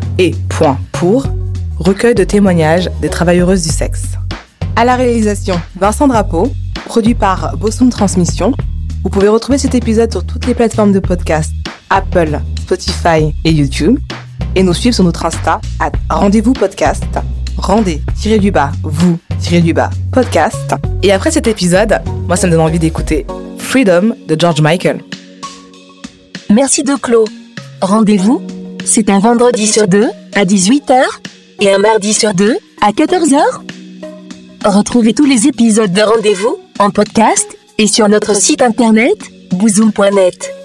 recueil de témoignages des travailleuses du sexe. À la réalisation, Vincent Drapeau, produit par Bossum Transmission. Vous pouvez retrouver cet épisode sur toutes les plateformes de podcast, Apple, Spotify et YouTube. Et nous suivre sur notre Insta, à Rendez-vous Podcast. Rendez-du-bas, vous-du-bas, podcast. Et après cet épisode, moi ça me donne envie d'écouter Freedom de George Michael. Merci de Clos. Rendez-vous, c'est un vendredi sur deux, à 18h, et un mardi sur deux, à 14h. Retrouvez tous les épisodes de Rendez-vous en podcast et sur notre site internet, bouzoom.net.